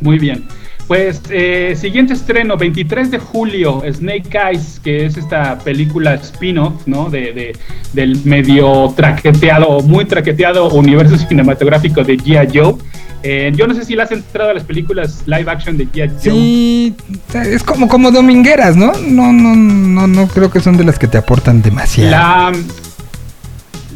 Muy bien. Pues eh, siguiente estreno, 23 de julio, Snake Eyes, que es esta película spin-off, ¿no? De, de- del medio traqueteado, muy traqueteado universo cinematográfico de G.I. Joe. Eh, yo no sé si le has entrado a las películas live action de G.I. Joe. Sí, es como, como domingueras, ¿no? No, no, no, no creo que son de las que te aportan demasiado. La,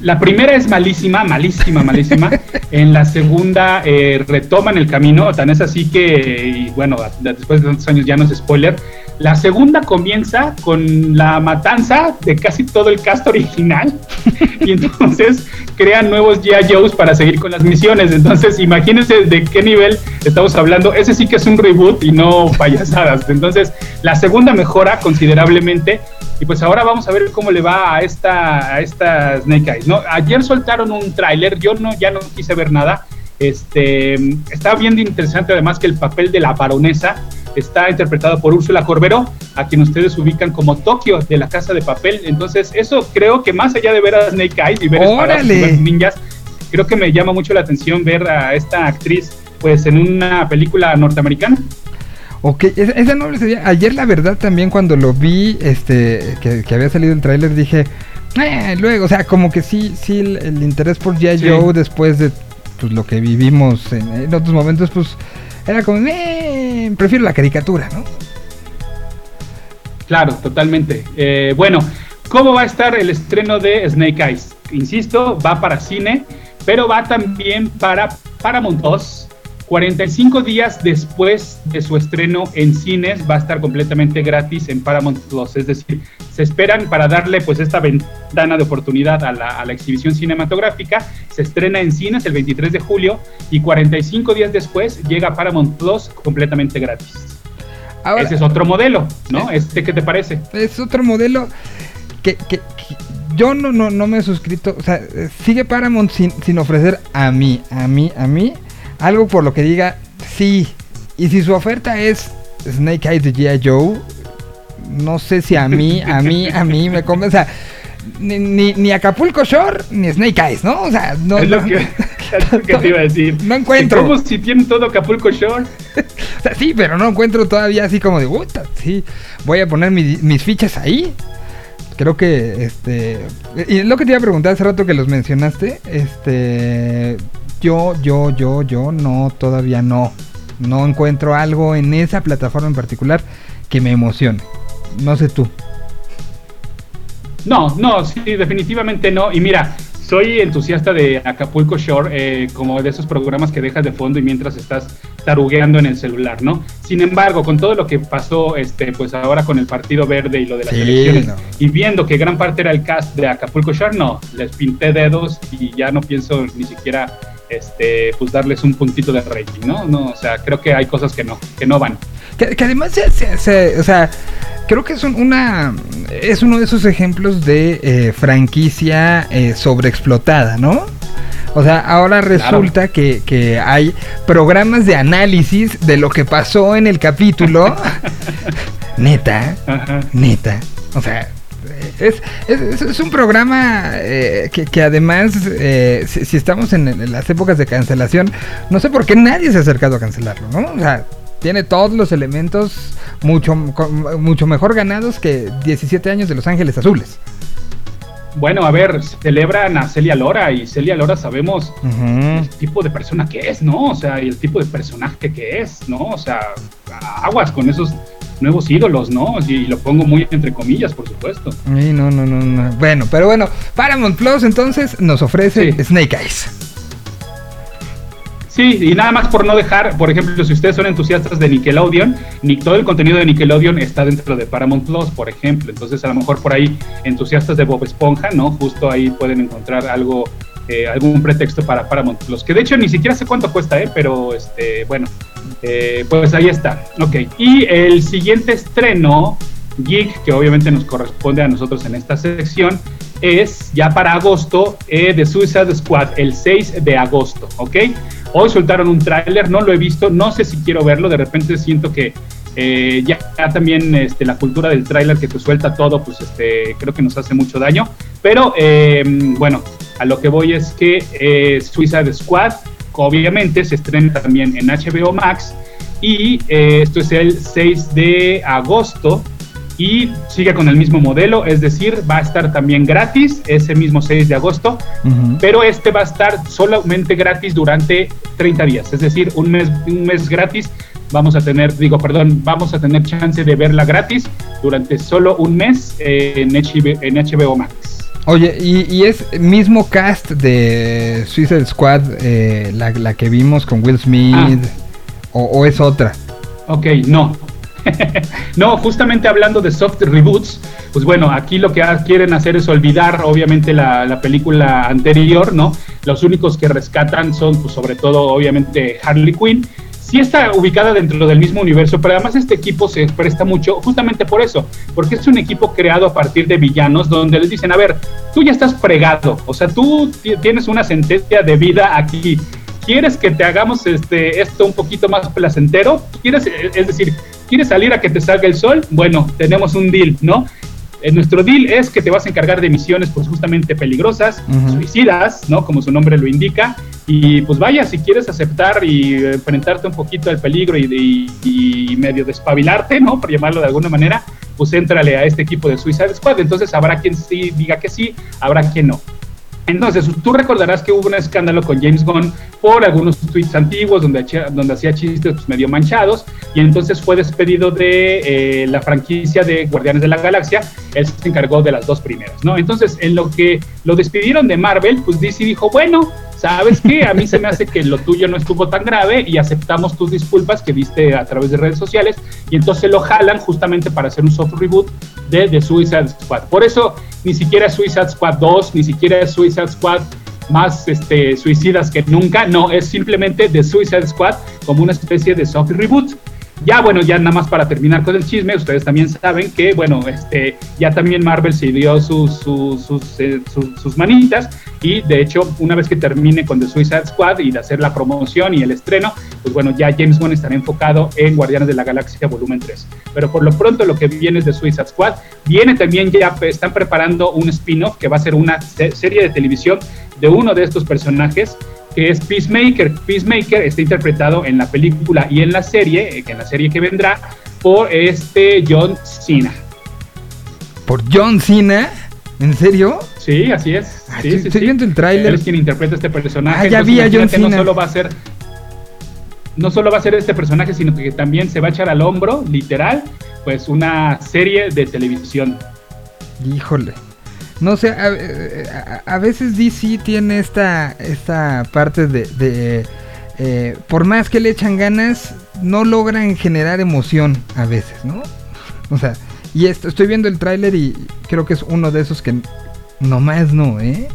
la primera es malísima, malísima, malísima. en la segunda eh, retoman el camino, tan es así que, y bueno, después de tantos años ya no es spoiler. La segunda comienza con la matanza de casi todo el cast original y entonces crean nuevos G.I. Joes para seguir con las misiones. Entonces, imagínense de qué nivel estamos hablando. Ese sí que es un reboot y no payasadas. Entonces, la segunda mejora considerablemente. Y pues ahora vamos a ver cómo le va a esta, a esta Snake Eyes. ¿no? Ayer soltaron un tráiler, yo no, ya no quise ver nada. Este, está bien interesante además que el papel de la baronesa está interpretado por Úrsula Corbero, a quien ustedes ubican como Tokio de la Casa de Papel. Entonces, eso creo que más allá de ver a Snake Eyes y ver ver ninjas, creo que me llama mucho la atención ver a esta actriz pues en una película norteamericana. Ok, esa, no. Ayer la verdad también cuando lo vi, este, que, que había salido el tráiler dije, "Eh", luego, o sea, como que sí, sí, el, el interés por G.I. Sí. Joe después de pues, lo que vivimos en, en otros momentos, pues era como, "Eh, prefiero la caricatura, ¿no? Claro, totalmente. Eh, bueno, ¿Cómo va a estar el estreno de Snake Eyes? Insisto, va para cine, pero va también para Paramount 2. 45 días después de su estreno en cines va a estar completamente gratis en Paramount Plus. Es decir, se esperan para darle pues esta ventana de oportunidad a la, a la exhibición cinematográfica. Se estrena en cines el 23 de julio y 45 días después llega Paramount Plus completamente gratis. Ahora, Ese es otro modelo, ¿no? ¿Este qué te parece? es otro modelo que, que- que yo no, no, no me he suscrito. O sea, sigue Paramount sin, sin ofrecer a mí, a mí, a mí, algo por lo que diga sí. Y si su oferta es Snake Eyes de G.I. Joe, no sé si a mí, a mí, a mí me convence. O sea, ni, ni, ni Acapulco Shore ni Snake Eyes, ¿no? O sea, no. es lo que, es lo que te iba a decir. No encuentro. ¿Cómo si tienen todo Acapulco Shore? O sea, sí, pero no encuentro todavía así como de, puta, sí, voy a poner mi- mis fichas ahí. Creo que, este, y lo que te iba a preguntar hace rato que los mencionaste, este, yo, yo, yo, yo, no, todavía no, no encuentro algo en esa plataforma en particular que me emocione. No sé tú. No, no, sí, definitivamente no. Y mira, soy entusiasta de Acapulco Shore, eh, como de esos programas que dejas de fondo y mientras estás tarugueando en el celular, ¿no? Sin embargo, con todo lo que pasó, este, pues ahora con el Partido Verde y lo de las Sí, elecciones, no. y viendo que gran parte era el cast de Acapulco Shore, no, les pinté dedos y ya no pienso ni siquiera, este, pues darles un puntito de rating, ¿no? No, o sea, creo que hay cosas que no, que no van. Que, que además se, se- se- o sea, creo que es un- una es uno de esos ejemplos de eh, franquicia eh, sobreexplotada, ¿no? O sea, ahora resulta que, que hay programas de análisis de lo que pasó en el capítulo. neta, Ajá. neta. O sea, es, es- un programa eh, que, que además, eh, si, si estamos en, en las épocas de cancelación, no sé por qué nadie se ha acercado a cancelarlo, ¿no? O sea, tiene todos los elementos mucho, mucho mejor ganados que 17 años de Los Ángeles Azules. Bueno, a ver, celebran a Celia Lora y Celia Lora sabemos el tipo de persona que es, ¿no? O sea, y el tipo de personaje que es, ¿no? O sea, aguas con esos nuevos ídolos, ¿no? Y lo pongo muy entre comillas, por supuesto. Sí, no, no, no, no. Bueno, pero bueno, Paramount Plus entonces nos ofrece Sí. Snake Eyes. Sí, y nada más por no dejar, por ejemplo, si ustedes son entusiastas de Nickelodeon, ni todo el contenido de Nickelodeon está dentro de Paramount Plus, por ejemplo. Entonces, a lo mejor por ahí, entusiastas de Bob Esponja, ¿no? Justo ahí pueden encontrar algo, eh, algún pretexto para Paramount Plus. Que de hecho ni siquiera sé cuánto cuesta, ¿eh? Pero, este, bueno, eh, pues ahí está. Ok. Y el siguiente estreno, Geek, que obviamente nos corresponde a nosotros en esta sección, es ya para agosto eh, de Suicide Squad, el 6 de agosto, ¿ok? Hoy soltaron un tráiler, no lo he visto, no sé si quiero verlo, de repente siento que eh, ya, también este, la cultura del tráiler que te suelta todo, pues este, creo que nos hace mucho daño, pero bueno, a lo que voy es que eh, Suicide Squad obviamente se estrena también en HBO Max y eh, esto es el 6 de agosto y sigue con el mismo modelo, es decir, va a estar también gratis ese mismo 6 de agosto, pero este va a estar solamente gratis durante 30 días, es decir, un mes, un mes gratis. Vamos a tener, digo, perdón, vamos a tener chance de verla gratis durante solo un mes eh, en HBO Max. Oye, y, y es mismo cast de Suicide Squad, eh, la, la que vimos con Will Smith, o, o es otra. Ok, no. no, justamente hablando de soft reboots, pues bueno, aquí lo que quieren hacer es olvidar obviamente la, la película anterior, ¿no? Los únicos que rescatan son pues sobre todo obviamente Harley Quinn. Sí está ubicada dentro del mismo universo, pero además este equipo se presta mucho justamente por eso, porque es un equipo creado a partir de villanos donde les dicen, a ver, tú ya estás fregado, o sea, tú ti- tienes una sentencia de vida aquí, ¿quieres que te hagamos este, esto un poquito más placentero? ¿Quieres, eh, es decir, ¿quieres salir a que te salga el sol? Bueno, tenemos un deal, ¿no? Eh, nuestro deal es que te vas a encargar de misiones pues justamente peligrosas, suicidas, ¿no? Como su nombre lo indica. Y pues vaya, si quieres aceptar y enfrentarte un poquito al peligro y medio despabilarte, ¿no? Por llamarlo de alguna manera, pues éntrale a este equipo de Suicide Squad. Entonces habrá quien sí diga que sí, habrá quien no. Entonces, tú recordarás que hubo un escándalo con James Gunn por algunos tweets antiguos donde, hacía- chistes pues, medio manchados y entonces fue despedido de eh, la franquicia de Guardianes de la Galaxia. Él se encargó de las dos primeras, ¿no? Entonces, en lo que lo despidieron de Marvel, pues DC dijo, bueno, ¿sabes qué? A mí se me hace que lo tuyo no estuvo tan grave y aceptamos tus disculpas que diste a través de redes sociales y entonces lo jalan justamente para hacer un soft reboot de The Suicide Squad. Por eso ni siquiera Suicide Squad 2, ni siquiera Suicide Squad más este, suicidas que nunca, no, es simplemente The Suicide Squad como una especie de soft reboot. Ya bueno, ya nada más para terminar con el chisme, ustedes también saben que, bueno, este, ya también Marvel se dio sus, sus, eh, sus- manitas y de hecho, una vez que termine con The Suicide Squad y de hacer la promoción y el estreno, pues bueno, ya James Gunn estará enfocado en Guardianes de la Galaxia Volumen 3. Pero por lo pronto lo que viene es de Suicide Squad. Viene también ya, están preparando un spin-off que va a ser una se- serie de televisión de uno de estos personajes es Peacemaker. Peacemaker está interpretado en la película y en la serie, eh, que en la serie que vendrá, por este John Cena. ¿Por John Cena? ¿En serio? Sí, así es. Sí, estoy- sí, estoy sí. viendo el tráiler. Él es quien interpreta este personaje. Ah, ya Entonces, vi a John Cena. No solo va a ser no solo va a ser este personaje, sino que también se va a echar al hombro, literal, pues una serie de televisión. Híjole. No sé, a, a- a veces DC tiene esta, esta parte de... de, eh, por más que le echan ganas, no logran generar emoción a veces, ¿no? O sea, y esto, estoy viendo el tráiler y creo que es uno de esos que nomás no, ¿eh?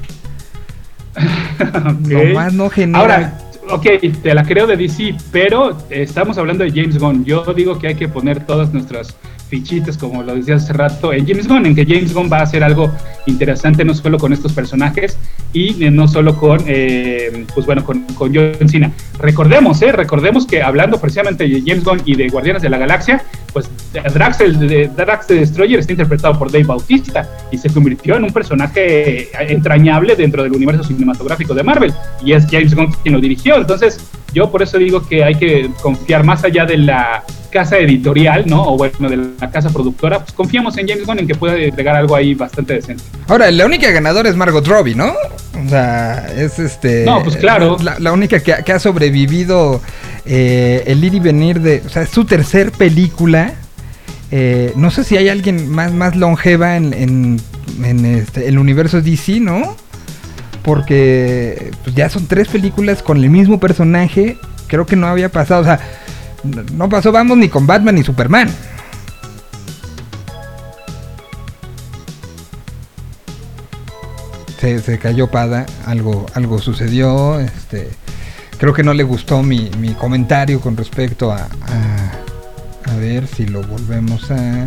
Ok. Nomás no genera... Ahora, ok, te la creo de DC, pero estamos hablando de James Gunn. Yo digo que hay que poner todas nuestras fichitas, como lo decía hace rato, en James Gunn, en que James Gunn va a hacer algo interesante no solo con estos personajes y eh, no solo con, eh, pues bueno, con, con John Cena. Recordemos, eh, recordemos que hablando precisamente de James Gunn y de Guardianes de la Galaxia, pues Drax, el Drax the Destroyer está interpretado por Dave Bautista y se convirtió en un personaje entrañable dentro del universo cinematográfico de Marvel y es James Gunn quien lo dirigió. Entonces, yo por eso digo que hay que confiar más allá de la casa editorial, ¿no? O bueno, de la casa productora, pues confiamos en James Gunn en que puede entregar algo ahí bastante decente. Ahora, la única ganadora es Margot Robbie, ¿no? O sea, es este. No, pues claro. La, la única que, ha- que ha sobrevivido eh, el ir y venir de. O sea, es su tercer película. Eh, no sé si hay alguien más, más longeva en, en, en este, el universo DC, ¿no? Porque pues, ya son tres películas con el mismo personaje. Creo que no había pasado. O sea, no- pasó, vamos, ni con Batman ni Superman. se, se cayó Pada, algo, algo sucedió, este, creo que no le gustó mi, mi comentario con respecto a, a, a ver si lo volvemos a,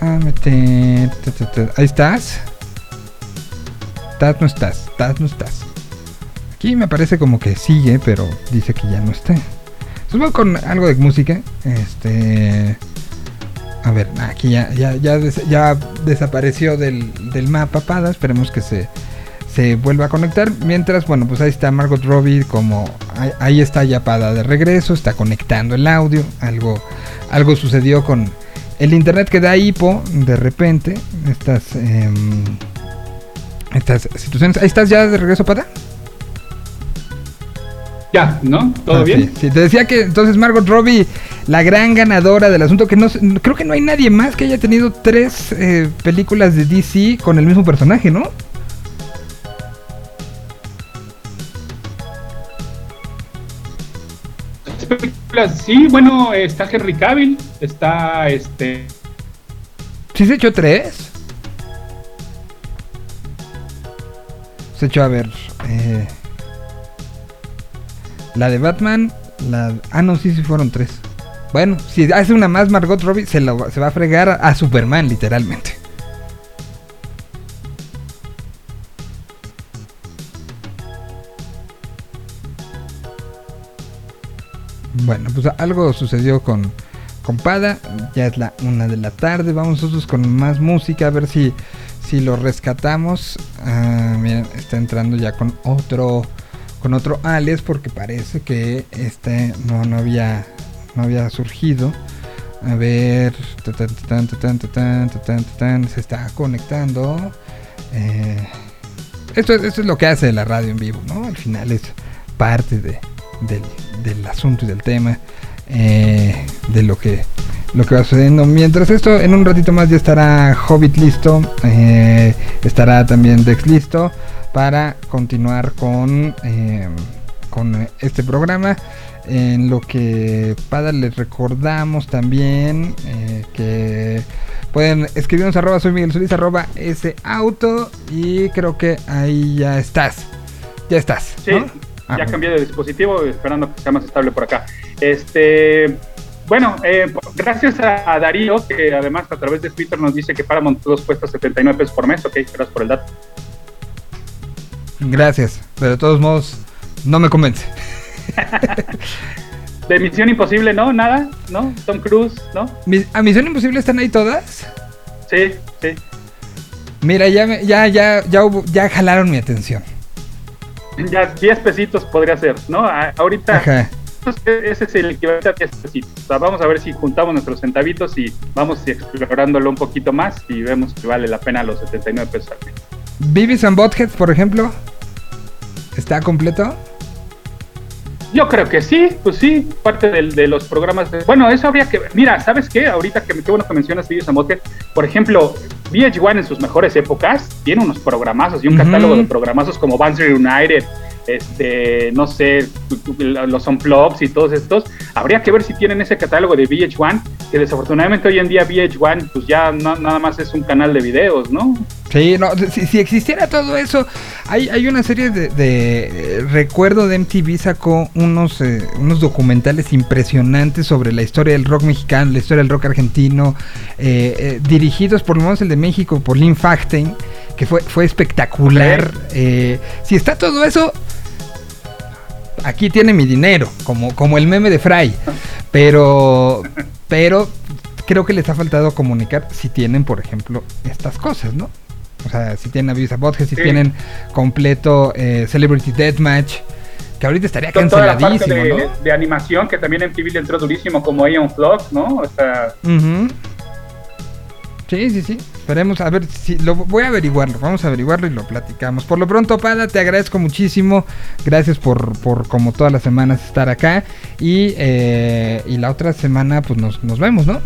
a meter, ahí estás, estás, no estás, estás, no estás, aquí me parece como que sigue, pero dice que ya no está, voy con algo de música, este... A ver, aquí ya, ya, ya, des- ya desapareció del, del mapa Pada. Esperemos que se, se vuelva a conectar. Mientras, bueno, pues ahí está Margot Robbie como... Ahí, ahí está ya Pada de regreso. Está conectando el audio. Algo, algo sucedió con el internet que da hipo de repente. Estas, em, estas situaciones. Ahí estás ya de regreso Pada. Ya, ¿no? ¿Todo Ah, bien? Sí, sí, te decía que entonces Margot Robbie, la gran ganadora del asunto, que no creo que no hay nadie más que haya tenido tres eh, películas de DC con el mismo personaje, ¿no? Películas, Sí, bueno, está Henry Cavill, está este... Sí se echó tres. Se echó a ver eh, la de Batman, la ah no sí sí fueron tres. Bueno, si hace una más Margot Robbie se, lo- va a fregar a, a Superman literalmente. Bueno, pues algo sucedió con, con Pada. Ya es la una de la tarde. Vamos nosotros con más música a ver si, si lo rescatamos. Ah, miren, está entrando ya con otro con otro alias porque parece que este no, no había no había surgido. A ver, se está conectando. Eh, esto, es- esto es lo que hace la radio en vivo, ¿no? Al final es parte de, del, del asunto y del tema, eh, de lo que, lo que va sucediendo. Mientras esto, en un ratito más ya estará Hobbit listo, eh, estará también Dex listo para continuar con, eh, con este programa. En lo que Pada les recordamos también eh, que pueden escribirnos arroba soy Miguel Solís arroba ese auto y creo que ahí ya estás. Ya estás. Sí, ¿no? Ah, ya muy cambié de dispositivo, esperando que sea más estable por acá. Este, bueno, eh, gracias a, Darío, que además a través de Twitter nos dice que Paramount Plus cuesta 79 pesos por mes. Ok, gracias por el dato. Gracias, pero de todos modos no me convence. De Misión Imposible, ¿no? Nada, ¿no? Tom Cruise, ¿no? ¿A Misión Imposible están ahí todas? Sí, sí. Mira, ya, ya, ya, ya, hubo- ya jalaron mi atención. Ya 10 pesitos podría ser, ¿no? A- ahorita Ajá. Pues, e- ese es el equivalente a 10 pesitos. Vamos a ver si juntamos nuestros centavitos y vamos explorándolo un poquito más y vemos que vale la pena los 79 pesos al mes. Beavis and Butthead, por ejemplo, ¿está completo? Yo creo que sí, pues sí, parte de, los programas. de- bueno, eso habría que. Mira, ¿sabes qué? Ahorita que qué bueno que mencionas Videos a Mote, por ejemplo, VH1 en sus mejores épocas tiene unos programazos y un catálogo de programazos como Banzer United, este, no sé, los Unplugs y todos estos. Habría que ver si tienen ese catálogo de VH1, que desafortunadamente hoy en día VH1 pues ya no- nada más es un canal de videos, ¿no? Sí, no, si, si existiera todo eso, hay, hay una serie de, de- eh, recuerdo de MTV sacó unos eh, unos documentales impresionantes sobre la historia del rock mexicano, la historia del rock argentino, eh, dirigidos por lo menos el de México por Lynn Fachtein, que fue fue espectacular. Eh, si está todo eso, aquí tiene mi dinero, como como el meme de Fry, pero pero creo que les ha faltado comunicar si tienen, por ejemplo, estas cosas, ¿no? O sea, si tienen Avisa Botges, si Sí. tienen completo eh, Celebrity Deathmatch, que ahorita estaría Con toda la parte canceladísimo, de, de animación que también en TV le entró durísimo, como Ion Flux, ¿no? O sea, ¿no? Ujú. Sí, sí, sí. Esperemos a ver si lo voy a averiguarlo. Vamos a averiguarlo y lo platicamos. Por lo pronto, Pada, te agradezco muchísimo. Gracias por, por como todas las semanas estar acá. Y, eh, y la otra semana, pues nos, nos vemos, ¿no?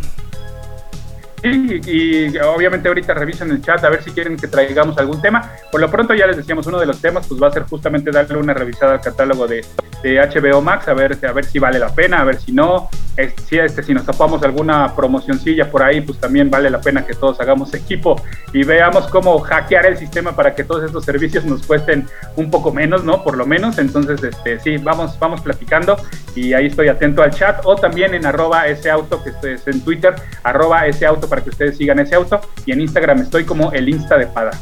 Sí, y obviamente ahorita revisen el chat a ver si quieren que traigamos algún tema. Por lo pronto ya les decíamos, uno de los temas pues va a ser justamente darle una revisada al catálogo de, de HBO Max, a ver, a ver si vale la pena, a ver si no. Es- si, este, si nos topamos alguna promocioncilla por ahí, pues también vale la pena que todos hagamos equipo y veamos cómo hackear el sistema para que todos estos servicios nos cuesten un poco menos, ¿no? Por lo menos. Entonces, este, sí, vamos, vamos platicando y ahí estoy atento al chat o también en arroba ese auto, que es en Twitter, arroba ese auto para que ustedes sigan ese auto y en Instagram estoy como el Insta de Pada.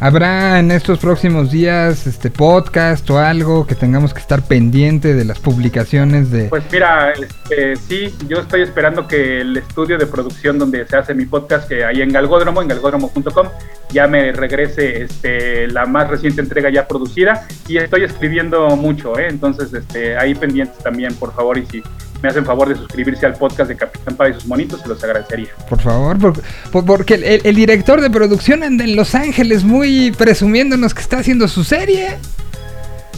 ¿Habrá en estos próximos días este podcast o algo que tengamos que estar pendiente de las publicaciones de... Pues mira, este, sí, yo estoy esperando que el estudio de producción donde se hace mi podcast, que ahí en Galgódromo, en galgódromo.com, ya me regrese este, la más reciente entrega ya producida y estoy escribiendo mucho, ¿eh? entonces este, ahí pendientes también, por favor, y si me hacen favor de suscribirse al podcast de Capitán Pada y sus monitos, se los agradecería. Por favor, por- por- porque el, el director de producción anda en Los Ángeles muy presumiéndonos que está haciendo su serie.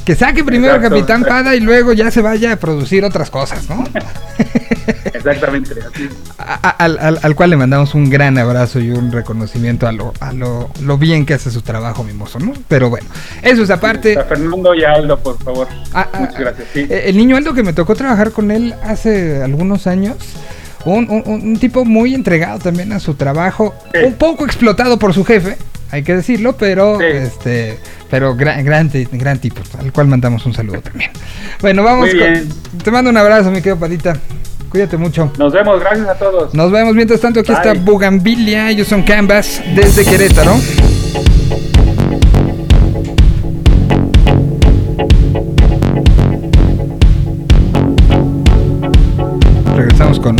Que saque primero Exacto, Capitán. Pada y luego ya se vaya a producir otras cosas, ¿no? Exactamente, así. A- al, al- al cual le mandamos un gran abrazo y un reconocimiento a lo, a lo, lo bien que hace su trabajo, mi mozo, ¿no? Pero bueno, eso es aparte. A Fernando y a Aldo, por favor. Ah, ah, Muchas gracias. Sí. Eh, El niño Aldo que me tocó trabajar con él hace algunos años. Un, un- un tipo muy entregado también a su trabajo. Sí. Un poco explotado por su jefe, hay que decirlo, pero Sí. este pero gran, gran, ti- gran tipo, al cual mandamos un saludo también. Bueno, vamos con-. Te mando un abrazo, mi querido Padita. Cuídate mucho. Nos vemos, gracias a todos. Nos vemos. Mientras tanto, aquí Bye. está Bugambilia. Ellos son Canvas desde Querétaro. Regresamos con.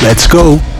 Let's go.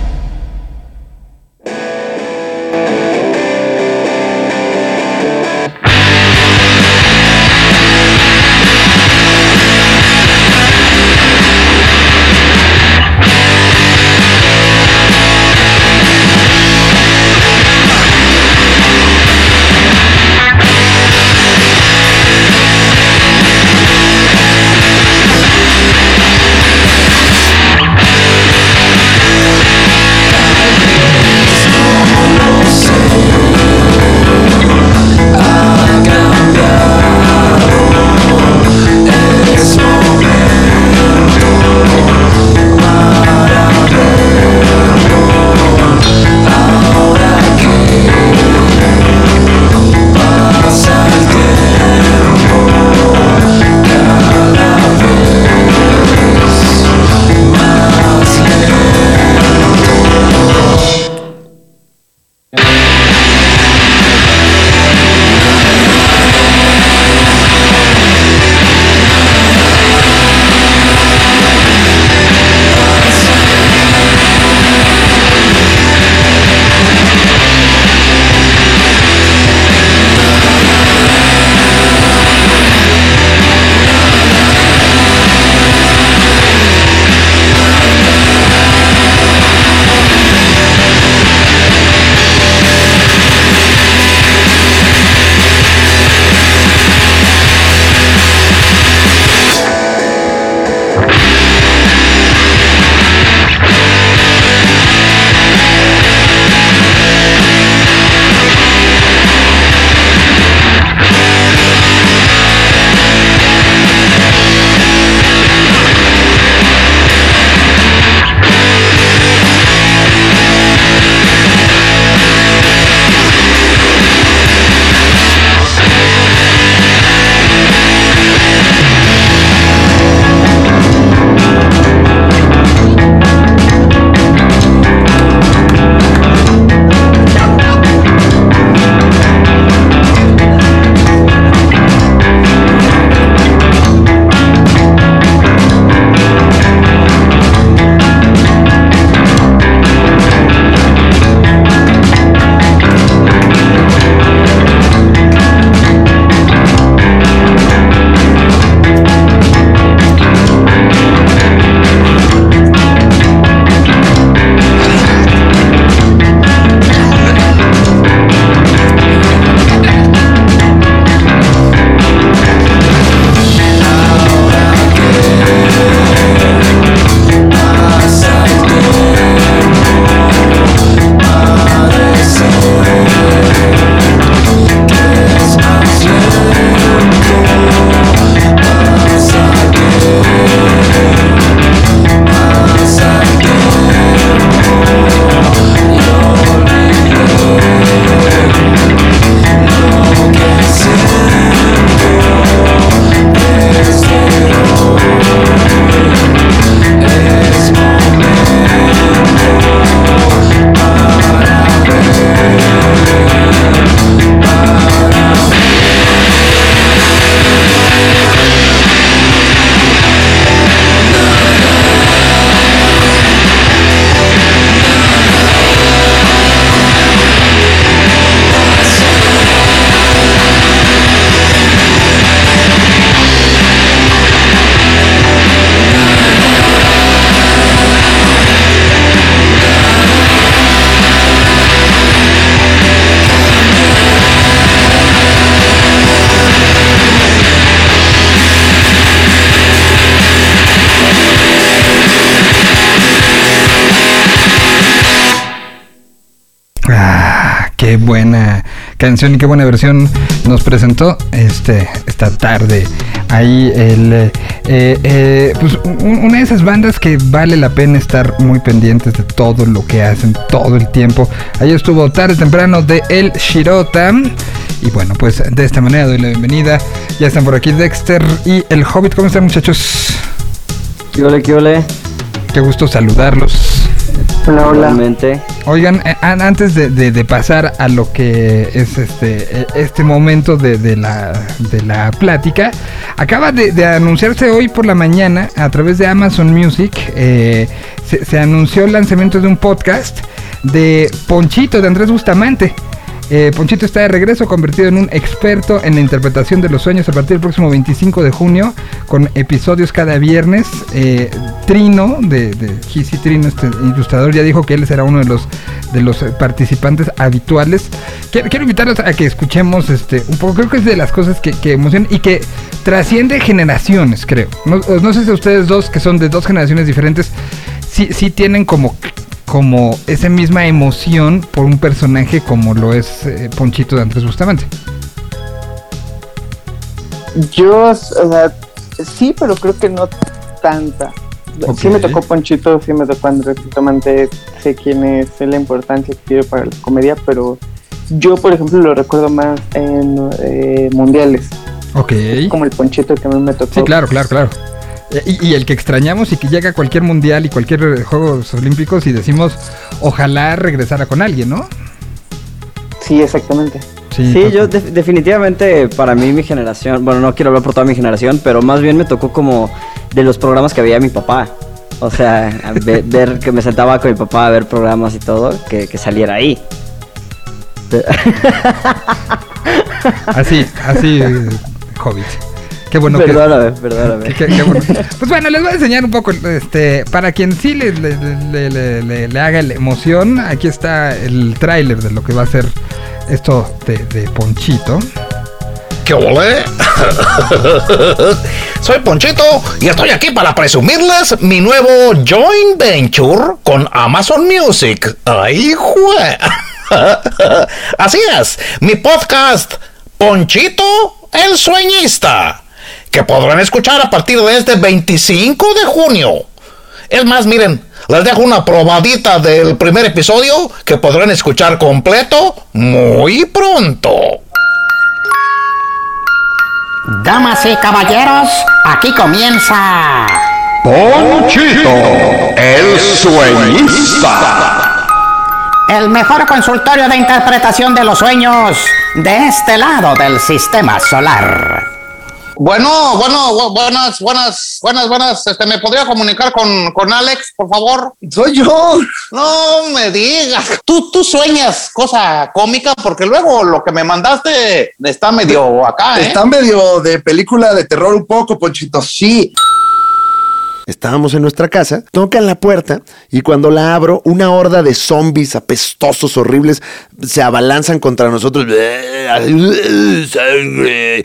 Qué buena canción y qué buena versión nos presentó este esta tarde. Ahí el eh, eh, pues un- una de esas bandas que vale la pena estar muy pendientes de todo lo que hacen todo el tiempo. Ahí estuvo tarde temprano de El Shirota. Y bueno, pues de esta manera doy la bienvenida. Ya están por aquí Dexter y el Hobbit. ¿Cómo están muchachos? ¿Qué ole, qué ole? Qué gusto saludarlos. Hola. Oigan, eh, an- antes de, de- de pasar a lo que es este eh, este momento de, de la, de la plática, acaba de, de anunciarse hoy por la mañana a través de Amazon Music, eh, se, se anunció el lanzamiento de un podcast de Ponchito, de Andrés Bustamante. Eh, Ponchito está de regreso, convertido en un experto en la interpretación de los sueños a partir del próximo 25 de junio, con episodios cada viernes. Eh, Trino, de, de Trino, este ilustrador, ya dijo que él será uno de los de los participantes habituales. Quiero, invitarlos a que escuchemos este un poco, creo que es de las cosas que, que emocionan y que trasciende generaciones, creo. No, no sé si ustedes dos, que son de dos generaciones diferentes, sí, sí tienen como como esa misma emoción por un personaje como lo es eh, Ponchito de Andrés Bustamante. Yo, o sea, sí, pero creo que no tanta. Ok. Sí me tocó Ponchito, sí me tocó Andrés Bustamante, sé quién es, sé la importancia que tiene para la comedia, pero yo, por ejemplo, lo recuerdo más en eh, mundiales, Ok. como el Ponchito que a mí me tocó. Sí, claro, claro, claro. Y, y el que extrañamos y que llega a cualquier mundial y cualquier eh, Juegos Olímpicos y decimos, ojalá regresara con alguien, ¿no? Sí, exactamente. Sí, yo def- definitivamente para mí mi generación, bueno, no quiero hablar por toda mi generación, pero más bien me tocó como de los programas que veía mi papá. O sea, ver que me sentaba con mi papá a ver programas y todo, que, que saliera ahí. Así, así, Hobbit. Qué bueno que... perdóname, perdóname. Qué- qué- qué bueno. Pues bueno, les voy a enseñar un poco, este, para quien sí le, le- le- le- le- le haga la emoción, aquí está el tráiler de lo que va a ser esto de, de Ponchito. ¿Qué ole? Soy Ponchito y estoy aquí para presumirles mi nuevo joint venture con Amazon Music. ¡Ay, jue! Así es, mi podcast Ponchito el Sueñista, que podrán escuchar a partir de este 25 de junio. Es más, miren, les dejo una probadita del primer episodio que podrán escuchar completo muy pronto. Damas y caballeros, aquí comienza Ponchito, el sueñista. el mejor consultorio de interpretación de los sueños de este lado del sistema solar. Bueno, bueno, bu- buenas, buenas, buenas, buenas. Este, ¿me podría comunicar con, con Alex, por favor? Soy yo. No me digas. Tú, tú sueñas cosa cómica porque luego lo que me mandaste está medio acá, ¿eh? Está medio de película de terror un poco, Ponchito. Sí. Estábamos en nuestra casa, tocan la puerta y cuando la abro, una horda de zombies apestosos, horribles, se abalanzan contra nosotros. Sangre.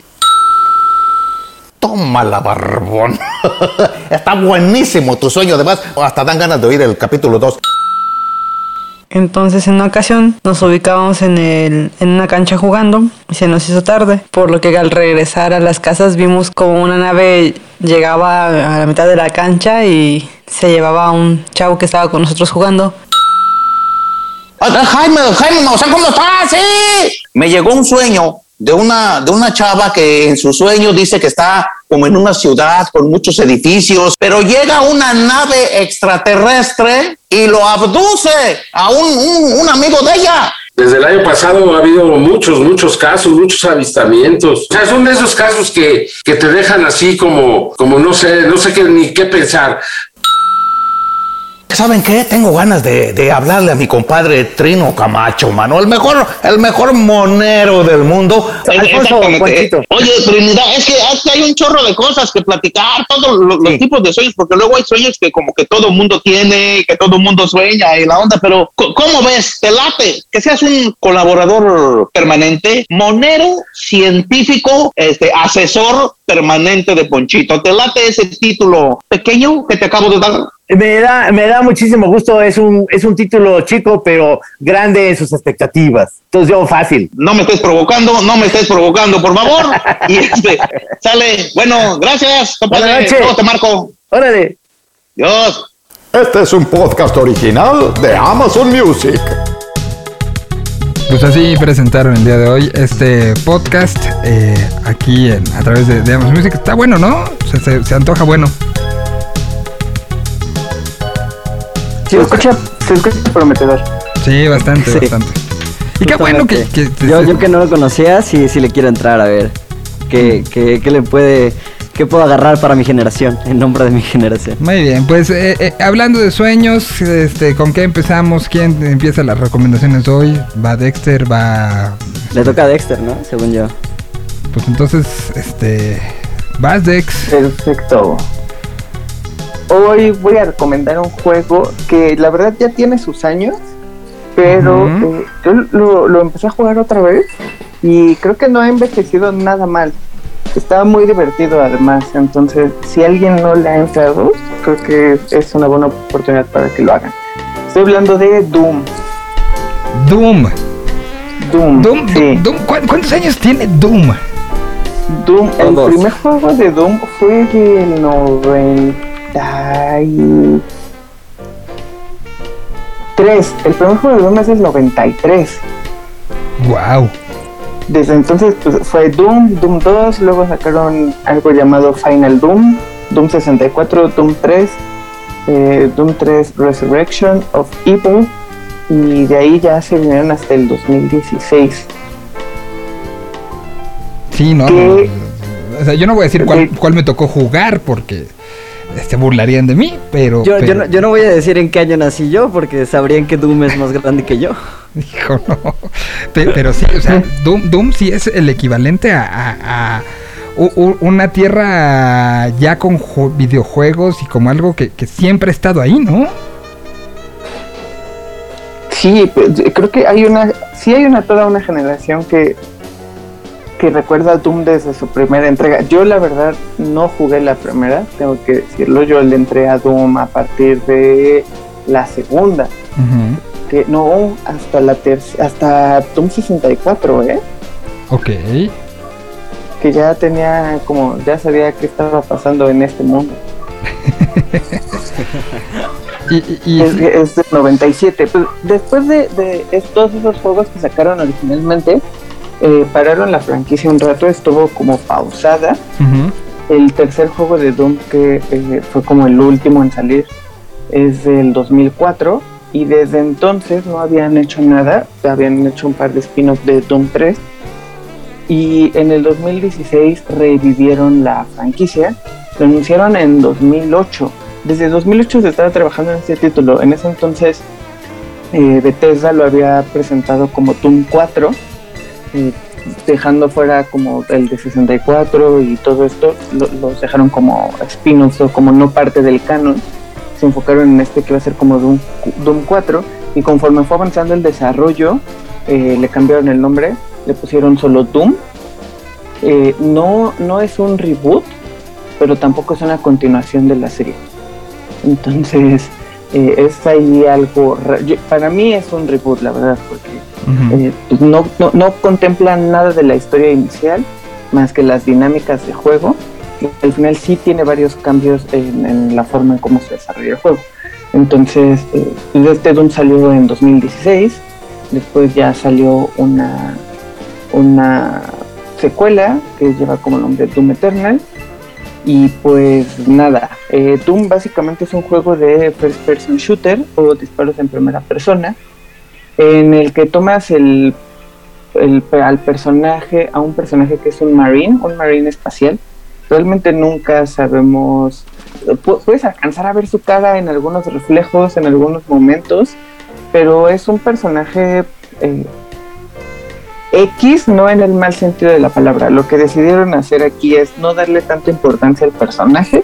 Toma la barbón. está buenísimo tu sueño. Además, hasta dan ganas de oír el capítulo 2. Entonces en una ocasión nos ubicábamos en, el, en una cancha jugando y se nos hizo tarde, por lo que al regresar a las casas vimos como una nave llegaba a la mitad de la cancha y se llevaba a un chavo que estaba con nosotros jugando. Jaime, Jaime, o sea, ¿cómo estás? Sí. Me llegó un sueño de una, de una chava que en su sueño dice que está como en una ciudad con muchos edificios, pero llega una nave extraterrestre y lo abduce a un, un, un amigo de ella. Desde el año pasado ha habido muchos, muchos casos, muchos avistamientos. O sea, son de esos casos que, que te dejan así como, como no sé, no sé qué, ni qué pensar. ¿Saben qué? Tengo ganas de, de hablarle a mi compadre Trino Camacho, mano. El mejor, el mejor monero del mundo. Alfonso. Ponchito. Oye, Trinidad, es que, es que hay un chorro de cosas que platicar, todos los, los tipos de sueños, porque luego hay sueños que como que todo mundo tiene, que todo mundo sueña y la onda, pero ¿cómo ves? ¿Te late? Que seas un colaborador permanente, monero, científico, este, asesor permanente de Ponchito. ¿Te late ese título pequeño que te acabo de dar? Me da, me da muchísimo gusto. Es un, es un título chico, pero grande en sus expectativas. Entonces, yo fácil. No me estés provocando, no me estés provocando, por favor. Y este, sale. Bueno, gracias, compadre. Buenas noches. Luego te marco. Órale. Dios. Este es un podcast original de Amazon Music. Pues así presentaron el día de hoy este podcast eh, aquí en- a través de, de Amazon Music. Está bueno, ¿no? Se, se- se antoja bueno. Se escucha, se escucha prometedor. Sí, bastante, Sí. bastante. Y qué bueno que... que- yo, yo que no lo conocía, sí, sí le quiero entrar a ver. ¿Qué, qué, qué le puede. ¿Qué puedo agarrar para mi generación? En nombre de mi generación. Muy bien, pues eh, eh, hablando de sueños, este, ¿con qué empezamos? ¿Quién empieza las recomendaciones hoy? ¿Va Dexter? ¿Va...? Le toca a Dexter, ¿no? Según yo. Pues entonces, este... ¿Vas Dex? Perfecto. Hoy voy a recomendar un juego que la verdad ya tiene sus años, pero eh, yo lo, lo empecé a jugar otra vez y creo que no ha envejecido nada mal. Está muy divertido además, entonces si alguien no le ha entrado, creo que es una buena oportunidad para que lo hagan. Estoy hablando de Doom. Doom. Doom. Doom, sí. Doom, ¿cu- ¿Cuántos años tiene Doom? Doom, el primer juego de Doom fue del 90 y... 3. El primer juego de Doom es del 93. Wow. Desde entonces pues, fue Doom, Doom 2, luego sacaron algo llamado Final Doom, Doom 64, Doom 3, eh, Doom 3 Resurrection of Evil y de ahí ya se vinieron hasta el 2016. Sí, no. O sea, yo no voy a decir cuál, cuál me tocó jugar porque se burlarían de mí, pero... Yo, no, yo no voy a decir en qué año nací yo, porque sabrían que Doom es más grande que yo. Hijo, no. Pe- Pero sí, o sea, Doom, Doom sí es el equivalente a, a- una tierra ya con ju- videojuegos y como algo que, que siempre ha estado ahí, ¿no? Sí, pues, creo que hay una, sí hay una toda una generación que que recuerda a Doom desde su primera entrega. Yo la verdad no jugué la primera, tengo que decirlo. Yo le entré a Doom a partir de la segunda, que no hasta la tercera, hasta Doom 64, ¿eh? Ok. Que ya tenía como, ya sabía qué estaba pasando en este mundo. y, es, es del 97. Pues, después de, de todos esos juegos que sacaron originalmente, eh, pararon la franquicia un rato, estuvo como pausada. El tercer juego de Doom que eh, fue como el último en salir es del 2004 y desde entonces no habían hecho nada, habían hecho un par de spin-offs de Doom 3 y en el 2016 revivieron la franquicia, lo anunciaron en 2008. Desde 2008 se estaba trabajando en este título, en ese entonces eh, Bethesda lo había presentado como Doom 4 dejando fuera como el de 64 y todo esto, lo- los dejaron como spin-offs o como no parte del canon. Se enfocaron en este que iba a ser como Doom, Doom 4 y conforme fue avanzando el desarrollo, eh, le cambiaron el nombre, le pusieron solo Doom. Eh, no, no es un reboot, pero tampoco es una continuación de la serie. Entonces, eh, es ahí algo. yo- para mí es un reboot, la verdad, porque eh, pues no, no, no contemplan nada de la historia inicial más que las dinámicas de juego y al final sí tiene varios cambios en, en la forma en cómo se desarrolla el juego entonces eh, este Doom salió en 2016 después ya salió una una secuela que lleva como nombre Doom Eternal y pues nada, eh, Doom básicamente es un juego de first person shooter o disparos en primera persona en el que tomas el, el- al personaje, a un personaje que es un marine, un marine espacial. Realmente nunca sabemos, pu- puedes alcanzar a ver su cara en algunos reflejos, en algunos momentos, pero es un personaje eh, X, no en el mal sentido de la palabra. Lo que decidieron hacer aquí es no darle tanta importancia al personaje,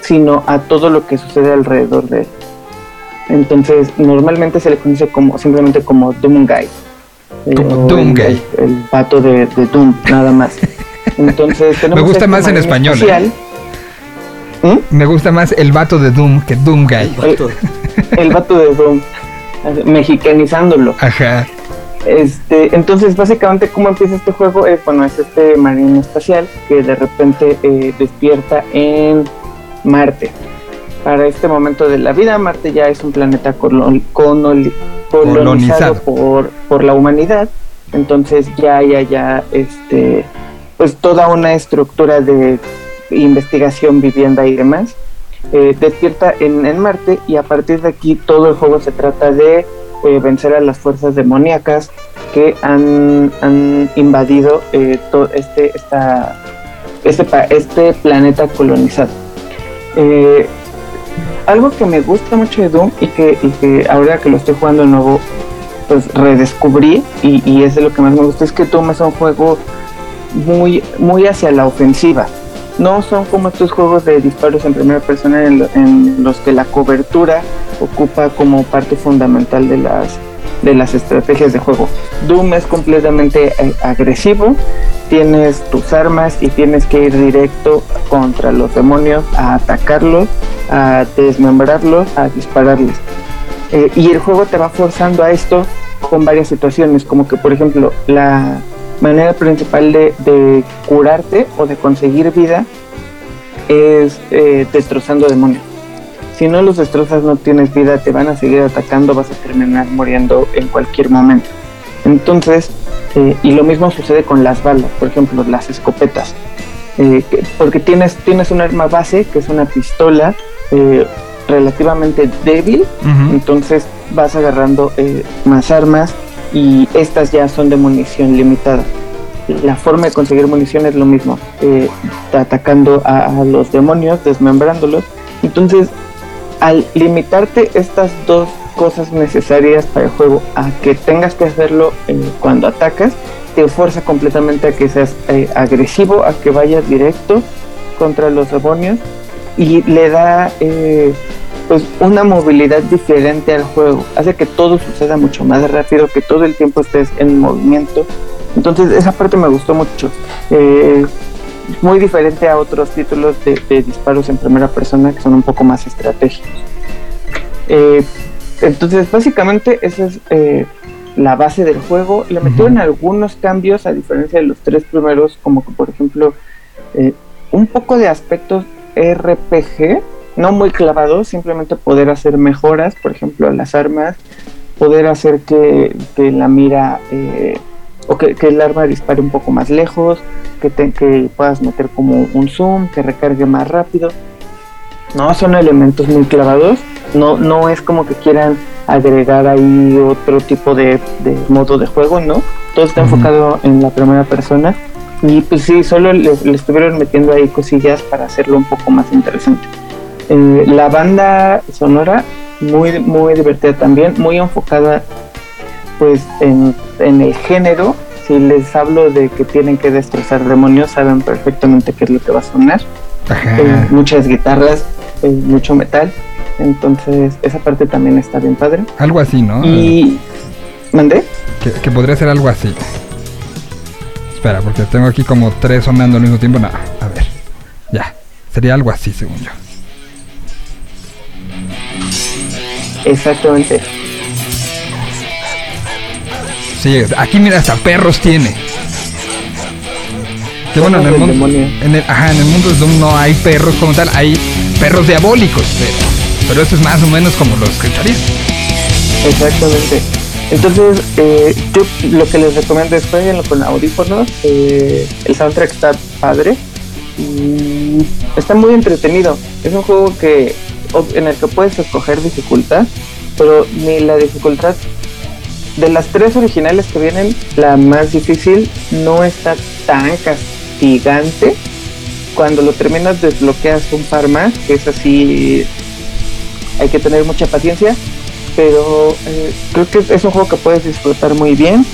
sino a todo lo que sucede alrededor de él. Entonces, normalmente se le conoce como simplemente como Doom Guy. Eh, Como o Doom el, Guy. El, el vato de, de Doom, nada más. Entonces, Me gusta este más en español, ¿eh? espacial. Me gusta más el vato de Doom que Doom Guy. El vato de Doom, mexicanizándolo. Ajá. Este, entonces, básicamente, ¿cómo empieza este juego? Eh, bueno, es este marino espacial que de repente eh, despierta en Marte. Para este momento de la vida, Marte ya es un planeta colon- coloni- colonizado Colonizado. por, por la humanidad. Entonces ya hay allá este, pues toda una estructura de investigación, vivienda y demás. Eh, despierta en, en Marte y a partir de aquí todo el juego se trata de eh, vencer a las fuerzas demoníacas que han, han invadido eh, to- este, esta, este, este planeta colonizado. Eh, algo que me gusta mucho de Doom y que, ahora que lo estoy jugando de nuevo, pues redescubrí y, y es de lo que más me gusta, es que Doom es un juego muy, muy hacia la ofensiva. No son como estos juegos de disparos en primera persona en, en los que la cobertura ocupa como parte fundamental de las, de las estrategias de juego. Doom es completamente eh, agresivo, tienes tus armas y tienes que ir directo contra los demonios, a atacarlos, a desmembrarlos, a dispararles. Eh, y el juego te va forzando a esto con varias situaciones, como que por ejemplo la manera principal de, de curarte o de conseguir vida es eh, destrozando demonios. Si no los destrozas no tienes vida, te van a seguir atacando, vas a terminar muriendo en cualquier momento. Entonces, eh, y lo mismo sucede con las balas, por ejemplo, las escopetas. Eh, que- porque tienes, tienes un arma base, que es una pistola eh, relativamente débil, entonces vas agarrando eh, más armas y estas ya son de munición limitada. La forma de conseguir munición es lo mismo, eh, atacando a, los demonios, desmembrándolos. Entonces, al limitarte estas dos cosas necesarias para el juego a que tengas que hacerlo eh, cuando atacas, te fuerza completamente a que seas eh, agresivo, a que vayas directo contra los demonios y le da pues una movilidad diferente al juego. Hace que todo suceda mucho más rápido, que todo el tiempo estés en movimiento. Entonces esa parte me gustó mucho. Eh, muy diferente a otros títulos de, de disparos en primera persona que son un poco más estratégicos. Eh, entonces básicamente esa es eh, la base del juego. Le metieron algunos cambios a diferencia de los tres primeros, como que por ejemplo eh, un poco de aspectos RPG, no muy clavados, simplemente poder hacer mejoras, por ejemplo, a las armas, poder hacer que, que la mira eh, o que, que el arma dispare un poco más lejos, que, te- que puedas meter como un zoom, que recargue más rápido. No son elementos muy clavados, no, no es como que quieran agregar ahí otro tipo de, de modo de juego, ¿no? Todo está enfocado en la primera persona y pues sí, solo le, le estuvieron metiendo ahí cosillas para hacerlo un poco más interesante. Eh, la banda sonora, muy, muy divertida también, muy enfocada pues en, en el género. Si les hablo de que tienen que destrozar demonios, saben perfectamente qué es lo que va a sonar. Eh, muchas guitarras, eh, mucho metal. Entonces, esa parte también está bien padre. Algo así, ¿no? Y. ¿Mandé? Que, que podría ser algo así. Espera, porque tengo aquí como tres sonando al mismo tiempo. No, a ver. Ya. Sería algo así, según yo. Exactamente. Sí, aquí mira, hasta perros tiene. Que bueno, en el, mundo, en, el, ajá, en el mundo de Doom no hay perros como tal, hay perros diabólicos, pero, pero eso es más o menos como lo escucharía. Exactamente. Entonces, eh, yo lo que les recomiendo es jueguenlo con audífonos. eh, el soundtrack está padre y está muy entretenido. Es un juego que en el que puedes escoger dificultad, pero ni la dificultad de las tres originales que vienen, la más difícil no está tan castigante. Cuando lo terminas desbloqueas un par más, que es así, hay que tener mucha paciencia, pero eh, creo que es un juego que puedes disfrutar muy bien,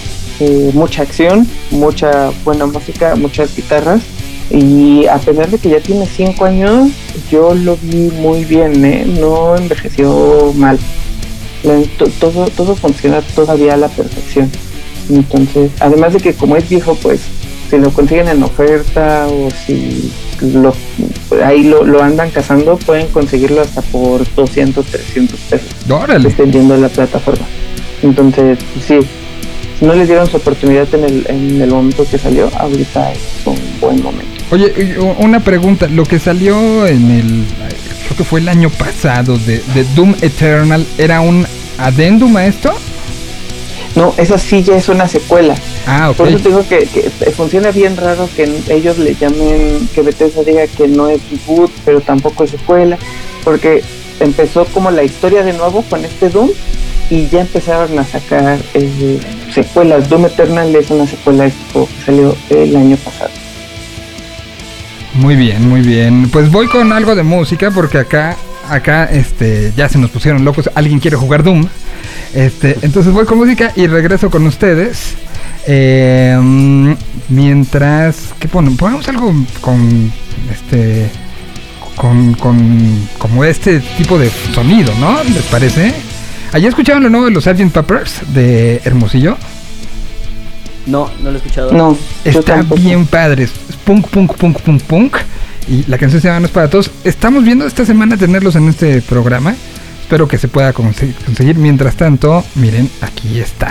eh, mucha acción, mucha buena música, muchas guitarras. Y a pesar de que ya tiene 5 años, yo lo vi muy bien, ¿eh? no envejeció mal. Todo, todo funciona todavía a la perfección. Entonces, además de que como es viejo, pues si lo consiguen en oferta o si lo, ahí lo, lo andan cazando, pueden conseguirlo hasta por 200, 300 pesos. Órale. Dependiendo de la plataforma. Entonces, pues sí, no les dieron su oportunidad en el, en el momento que salió, ahorita es un buen momento. Oye, una pregunta. Lo que salió en el. Creo que fue el año pasado de, de Doom Eternal. ¿Era un adendum a esto? No, esa sí ya es una secuela. Ah, ok. Por eso te digo que, que funciona bien raro que ellos le llamen, que Bethesda diga que no es reboot, pero tampoco es secuela, porque empezó como la historia de nuevo con este Doom y ya empezaron a sacar eh, secuelas. Doom Eternal es una secuela que salió el año pasado. Muy bien, muy bien. Pues voy con algo de música porque acá, acá, este, ya se nos pusieron locos. Alguien quiere jugar Doom. Este, entonces voy con música y regreso con ustedes. Eh, mientras, ¿qué ponen? Ponemos algo con, este, con, con, como este tipo de sonido, ¿no? ¿Les parece? ¿Allá escucharon lo nuevo de los Sgt. Peppers de Hermosillo? No, no lo he escuchado. No, Está bien padre. Punk, punk, punk, punk, punk. Y la canción se llama No es para todos. Estamos viendo esta semana tenerlos en este programa. Espero que se pueda conse- conseguir. Mientras tanto, miren, aquí está.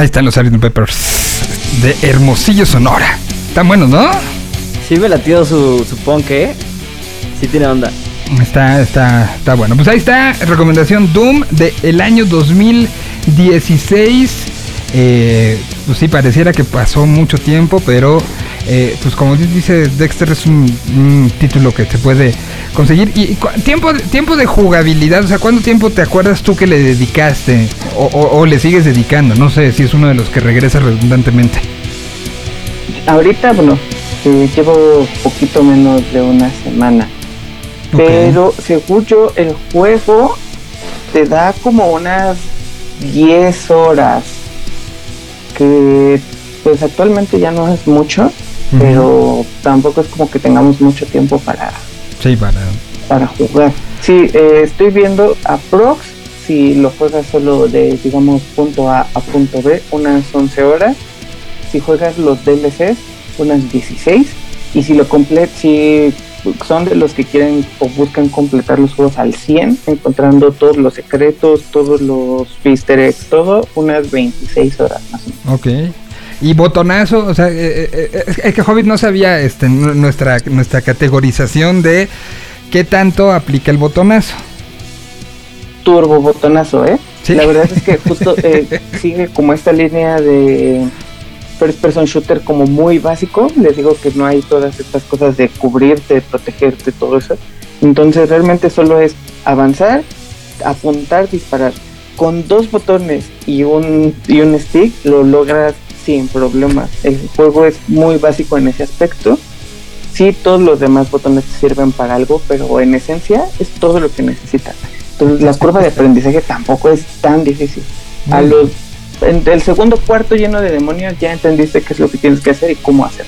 Ahí están los Sgt. Peppers de Hermosillo, Sonora. Están buenos, ¿no? Sí me latió su, su punk, ¿eh? Sí tiene onda. Está, está, está bueno. Pues ahí está, recomendación Doom de el año 2016. Eh, pues sí, pareciera que pasó mucho tiempo, pero eh, pues como di- dice Dexter, es un, un título que se puede conseguir. Y cu- tiempo, tiempo de jugabilidad, o sea, ¿cuánto tiempo te acuerdas tú que le dedicaste? O, o- o le sigues dedicando? No sé si es uno de los que regresa redundantemente. Ahorita, bueno, eh, llevo poquito menos de una semana. Pero según yo, el juego te da como unas 10 horas. Que pues actualmente ya no es mucho, pero tampoco es como que tengamos mucho tiempo para, Sí, para. para jugar. Sí, eh, estoy viendo a Prox, si lo juegas solo de, digamos, punto A a punto B, unas 11 horas. Si juegas los DLCs, unas 16. Y si lo completas, si son de los que quieren o buscan completar los juegos al 100, encontrando todos los secretos, todos los easter todo, unas 26 horas más o menos. Ok. Y botonazo, o sea, eh, eh, eh, es que Hobbit no sabía este, nu- nuestra, nuestra categorización de qué tanto aplica el botonazo. Turbo botonazo, ¿eh? La verdad es que justo eh, sigue como esta línea de first person shooter como muy básico. Les digo que no hay todas estas cosas de cubrirte, protegerte, todo eso. Entonces realmente solo es avanzar, apuntar, disparar. Con dos botones y un, y un stick lo logras sin problemas. El juego es muy básico en ese aspecto. Sí, todos los demás botones te sirven para algo, pero en esencia es todo lo que necesitas. Entonces la curva de aprendizaje tampoco es tan difícil. A los en el segundo cuarto lleno de demonios ya entendiste qué es lo que tienes que hacer y cómo hacer.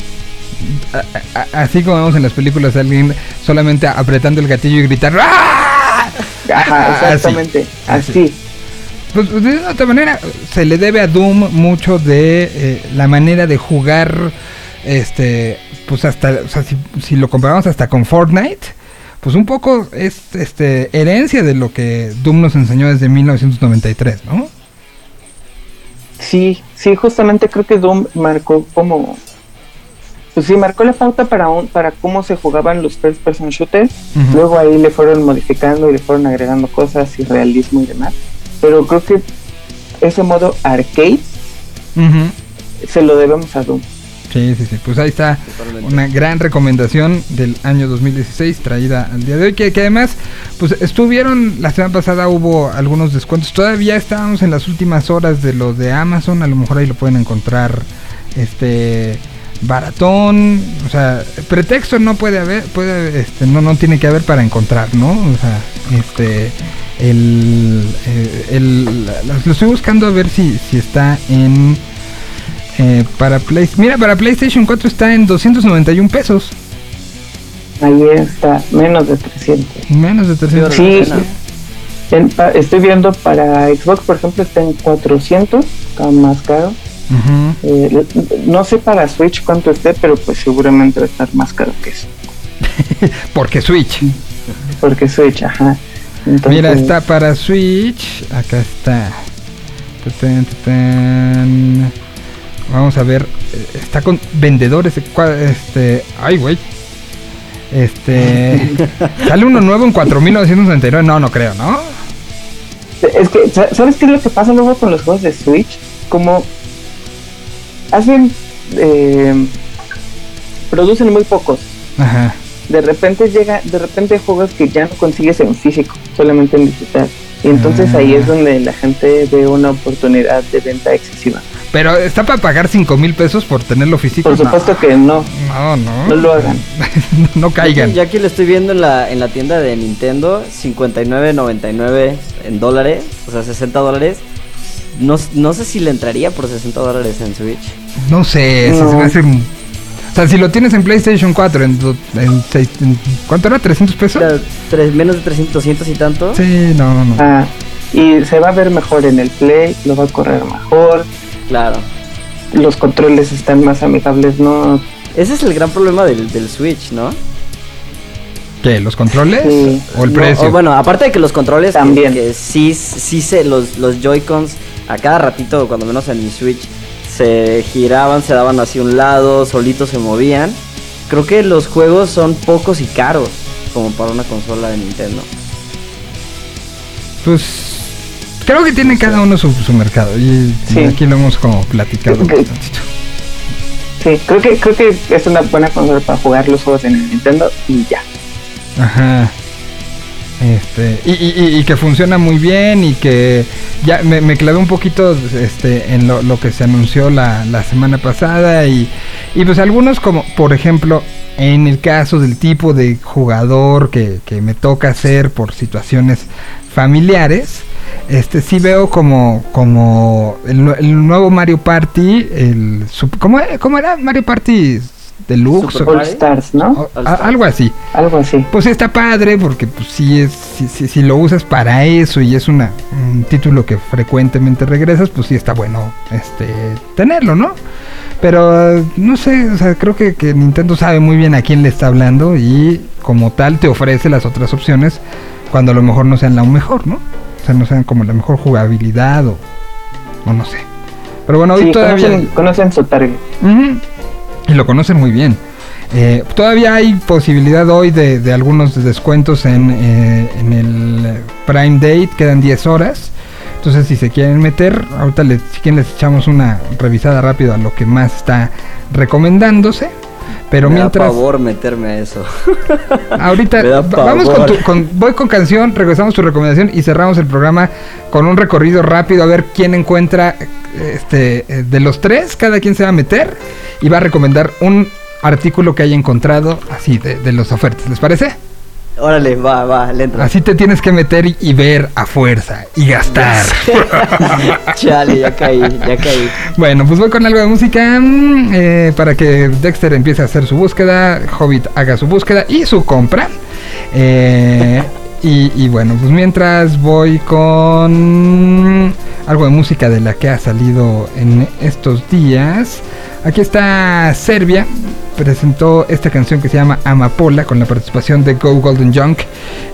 a- a- así como vemos en las películas alguien solamente apretando el gatillo y gritar ¡Ah! Ajá, exactamente. Así. Pues pues, de otra manera, se le debe a Doom mucho de eh, la manera de jugar, este, pues hasta, o sea, si, si lo comparamos hasta con Fortnite, pues un poco es, este, herencia de lo que Doom nos enseñó desde 1993, ¿no? Sí, sí, justamente creo que Doom marcó como. Pues sí, marcó la pauta para un, para cómo se jugaban los first person shooters. Luego ahí le fueron modificando y le fueron agregando cosas y realismo y demás. Pero creo que ese modo arcade se lo debemos a Doom. Sí, sí, sí. Pues ahí está una gran recomendación del año 2016 traída al día de hoy. Que, además, pues estuvieron, la semana pasada hubo algunos descuentos. Todavía estábamos en las últimas horas de lo de Amazon. A lo mejor ahí lo pueden encontrar este baratón. O sea, pretexto no puede haber, puede, este, no, no tiene que haber para encontrar, ¿no? O sea, este. El, eh, el, la- lo estoy buscando a ver si, si está en eh, para Play, mira, para PlayStation 4 está en 291 pesos. Ahí está, menos de 300. Menos de 300 Sí, pesos. en- pa- estoy viendo para Xbox, por ejemplo, está en 400, está más caro. Eh, no sé para Switch cuánto esté, pero pues seguramente va a estar más caro que eso. Porque Switch. Porque Switch, ajá. Entonces, Mira, está para Switch. Acá está. Vamos a ver. eh, Está con vendedores. Este. Ay, güey. Este. sale uno nuevo en 4999. No, no creo, ¿no? Es que, sa- ¿sabes qué es lo que pasa luego con los juegos de Switch? Como hacen, eh, producen muy pocos. Ajá. De repente llega, de repente juegos que ya no consigues en físico, solamente en digital. Y entonces Ah. ahí es donde la gente ve una oportunidad de venta excesiva. Pero está para pagar 5 mil pesos por tenerlo físico. Por supuesto que no. No, no. No lo hagan. no caigan. Yo aquí lo estoy viendo en la, en la tienda de Nintendo, 59.99 en dólares, o sea, 60 dólares. No, no sé si le entraría por 60 dólares en Switch. No sé, eso No. se me hace... O sea, si lo tienes en PlayStation 4, en, en ¿cuánto era? ¿300 pesos? Tres, menos de 300, 200 y tanto. Sí, no, no, no. Ah, y se va a ver mejor en el Play, lo va a correr mejor. Claro. Los controles están más amigables, ¿no? Ese es el gran problema del, del Switch, ¿no? ¿Qué? ¿Los controles? Sí. ¿O el No, precio? o bueno, aparte de que los controles También. Que, que sí, sí se, los, los Joy-Cons a cada ratito, cuando menos en mi Switch, se giraban, se daban hacia un lado, solitos se movían. Creo que los juegos son pocos y caros como para una consola de Nintendo. Pues creo que tiene cada uno su, su mercado y Sí. aquí lo hemos como platicado. Ok. Sí, creo que, creo que es una buena consola para jugar los juegos de Nintendo y ya. Ajá. Este, y, y- y- que funciona muy bien y que ya me, clavé un poquito este, en lo, que se anunció la, la semana pasada y, y pues algunos como por ejemplo en el caso del tipo de jugador que, que me toca hacer por situaciones familiares, este sí veo como, como el, el nuevo Mario Party, el ¿cómo, cómo era Mario Party Deluxe? Super o- All Stars, ¿no? o- a- algo así. Algo así. Pues está padre porque pues sí es si, si- si lo usas para eso y es una un título que frecuentemente regresas, pues sí está bueno este tenerlo, ¿no? Pero no sé, o sea, creo que, que Nintendo sabe muy bien a quién le está hablando y como tal te ofrece las otras opciones cuando a lo mejor no sean la mejor, ¿no? O sea, no sean como la mejor jugabilidad o, o no sé. Pero bueno, hoy Sí, todavía... conocen, conocen su target. Y lo conocen muy bien. Eh, todavía hay posibilidad hoy de, de algunos descuentos en, eh, en el Prime Date, quedan 10 horas. Entonces si se quieren meter, ahorita les, si quieren les echamos una revisada rápido a lo que más está recomendándose. Pero Me mientras... da favor meterme a eso. Ahorita vamos con, tu, con- voy con canción, regresamos tu recomendación y cerramos el programa con un recorrido rápido a ver quién encuentra este eh, de los tres, cada quien se va a meter y va a recomendar un artículo que haya encontrado así de, de los ofertas. ¿Les parece? Órale, va, va, le entro. Así te tienes que meter y- ver a fuerza y gastar. Chale, ya caí, ya caí. Bueno, pues voy con algo de música mm, eh, para que Dexter empiece a hacer su búsqueda, Hobbit haga su búsqueda y su compra. Eh, y, y bueno, pues mientras voy con algo de música de la que ha salido en estos días. Aquí está Serbia. Presentó esta canción que se llama Amapola con la participación de Go Golden Junk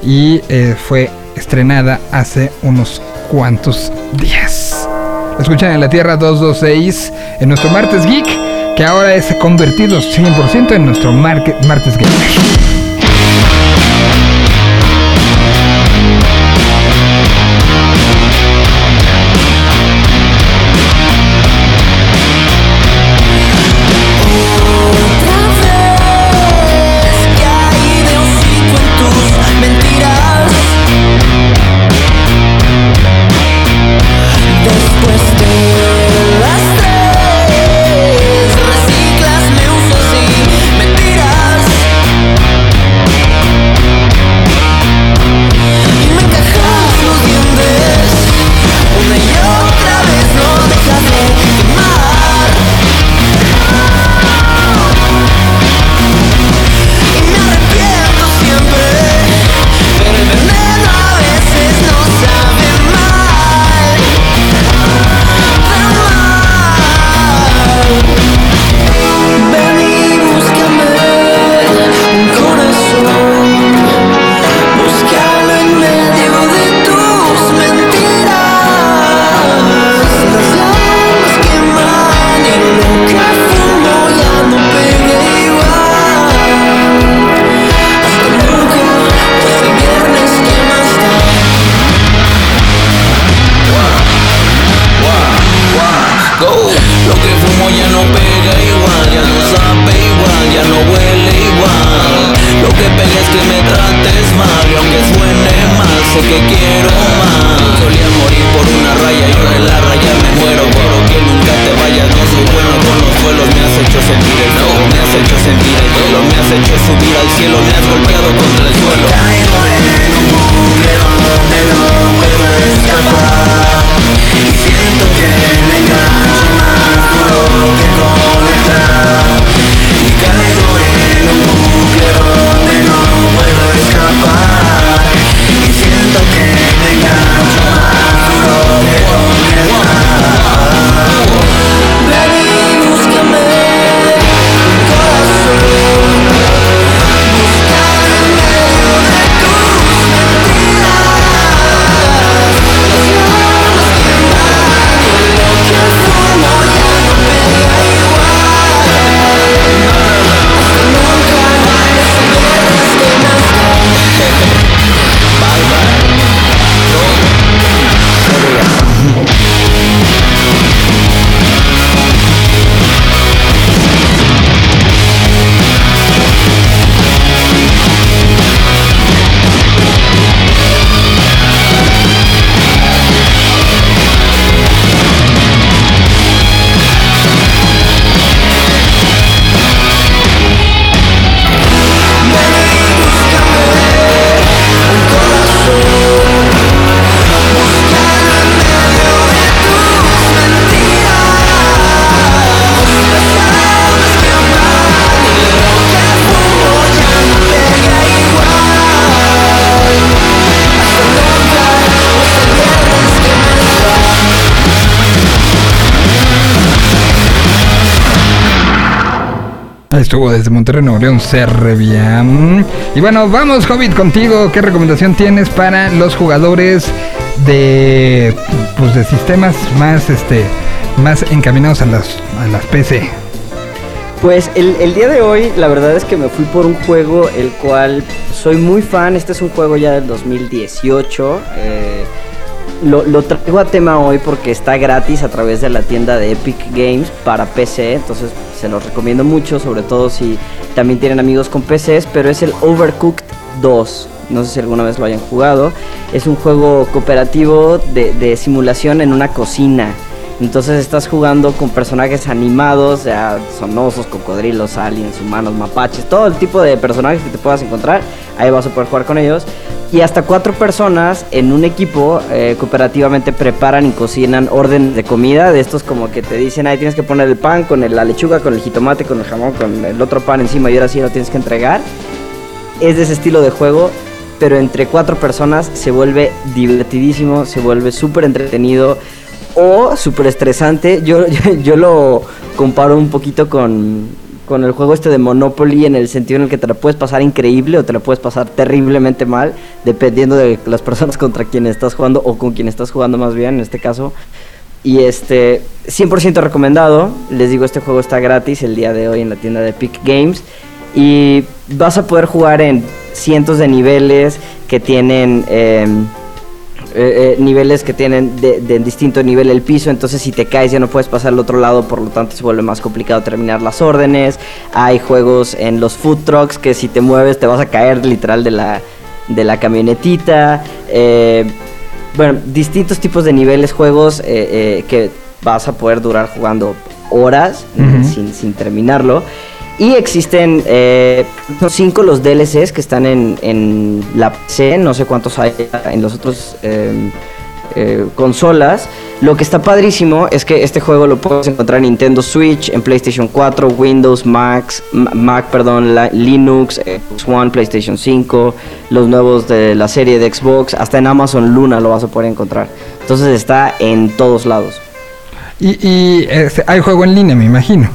y eh, fue estrenada hace unos cuantos días. Escuchan en la Tierra 226 en nuestro Martes Geek, que ahora es convertido 100% en nuestro Martes Geek. Estuvo desde Monterrey, Nuevo León, Serbia. Y bueno, vamos, Hobbit, contigo. ¿Qué recomendación tienes para los jugadores de, pues, de sistemas más, este, más encaminados a las, a las PC? Pues el, el día de hoy, la verdad es que me fui por un juego el cual soy muy fan. Este es un juego ya del 2018. eh, lo, lo traigo a tema hoy porque está gratis a través de la tienda de Epic Games para PC. Entonces se los recomiendo mucho, sobre todo si también tienen amigos con PCs. Pero es el Overcooked 2. No sé si alguna vez lo hayan jugado. Es un juego cooperativo de, de simulación en una cocina. Entonces estás jugando con personajes animados, ya son osos, cocodrilos, aliens, humanos, mapaches, todo el tipo de personajes que te puedas encontrar. Ahí vas a poder jugar con ellos. Y hasta cuatro personas en un equipo eh, cooperativamente preparan y cocinan orden de comida. De estos como que te dicen, ahí tienes que poner el pan con la lechuga, con el jitomate, con el jamón, con el otro pan encima y ahora sí lo tienes que entregar. Es de ese estilo de juego, pero entre cuatro personas se vuelve divertidísimo, se vuelve súper entretenido o súper estresante. Yo, yo, lo comparo un poquito con, con el juego este de Monopoly en el sentido en el que te la puedes pasar increíble o te la puedes pasar terriblemente mal, dependiendo de las personas contra quienes estás jugando o con quien estás jugando más bien en este caso. Y este, 100% recomendado. Les digo, este juego está gratis el día de hoy en la tienda de Epic Games. Y vas a poder jugar en cientos de niveles que tienen em, eh, niveles que tienen de, de distinto nivel el piso, entonces si te caes ya no puedes pasar al otro lado, por lo tanto se vuelve más complicado terminar las órdenes. Hay juegos en los food trucks que si te mueves te vas a caer literal de la, de la camionetita. Eh, bueno, distintos tipos de niveles, juegos eh, eh, que vas a poder durar jugando horas eh, sin, sin terminarlo. Y existen eh, cinco los DLCs que están en, en la PC, no sé cuántos hay en los otros eh, eh, consolas. Lo que está padrísimo es que este juego lo puedes encontrar en Nintendo Switch, en PlayStation 4, Windows, Max, Ma- Mac, perdón, Linux, Xbox One, PlayStation 5, los nuevos de la serie de Xbox, hasta en Amazon Luna lo vas a poder encontrar. Entonces está en todos lados. Y, y, este, hay juego en línea, me imagino.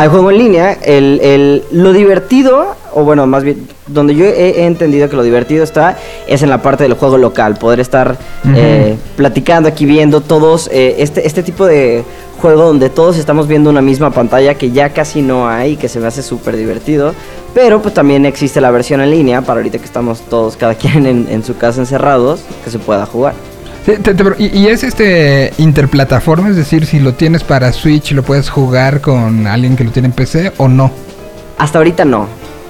Hay juego en línea, el, el- lo divertido, o bueno, más bien, donde yo he, he entendido que lo divertido está, es en la parte del juego local, poder estar eh, platicando aquí, viendo todos, eh, este, este tipo de juego donde todos estamos viendo una misma pantalla que ya casi no hay, que se me hace súper divertido, pero pues también existe la versión en línea, para ahorita que estamos todos, cada quien en, en su casa encerrados, que se pueda jugar. Y, y es este interplataforma, es decir, si lo tienes para Switch, lo puedes jugar con alguien que lo tiene en PC o no. Hasta ahorita no.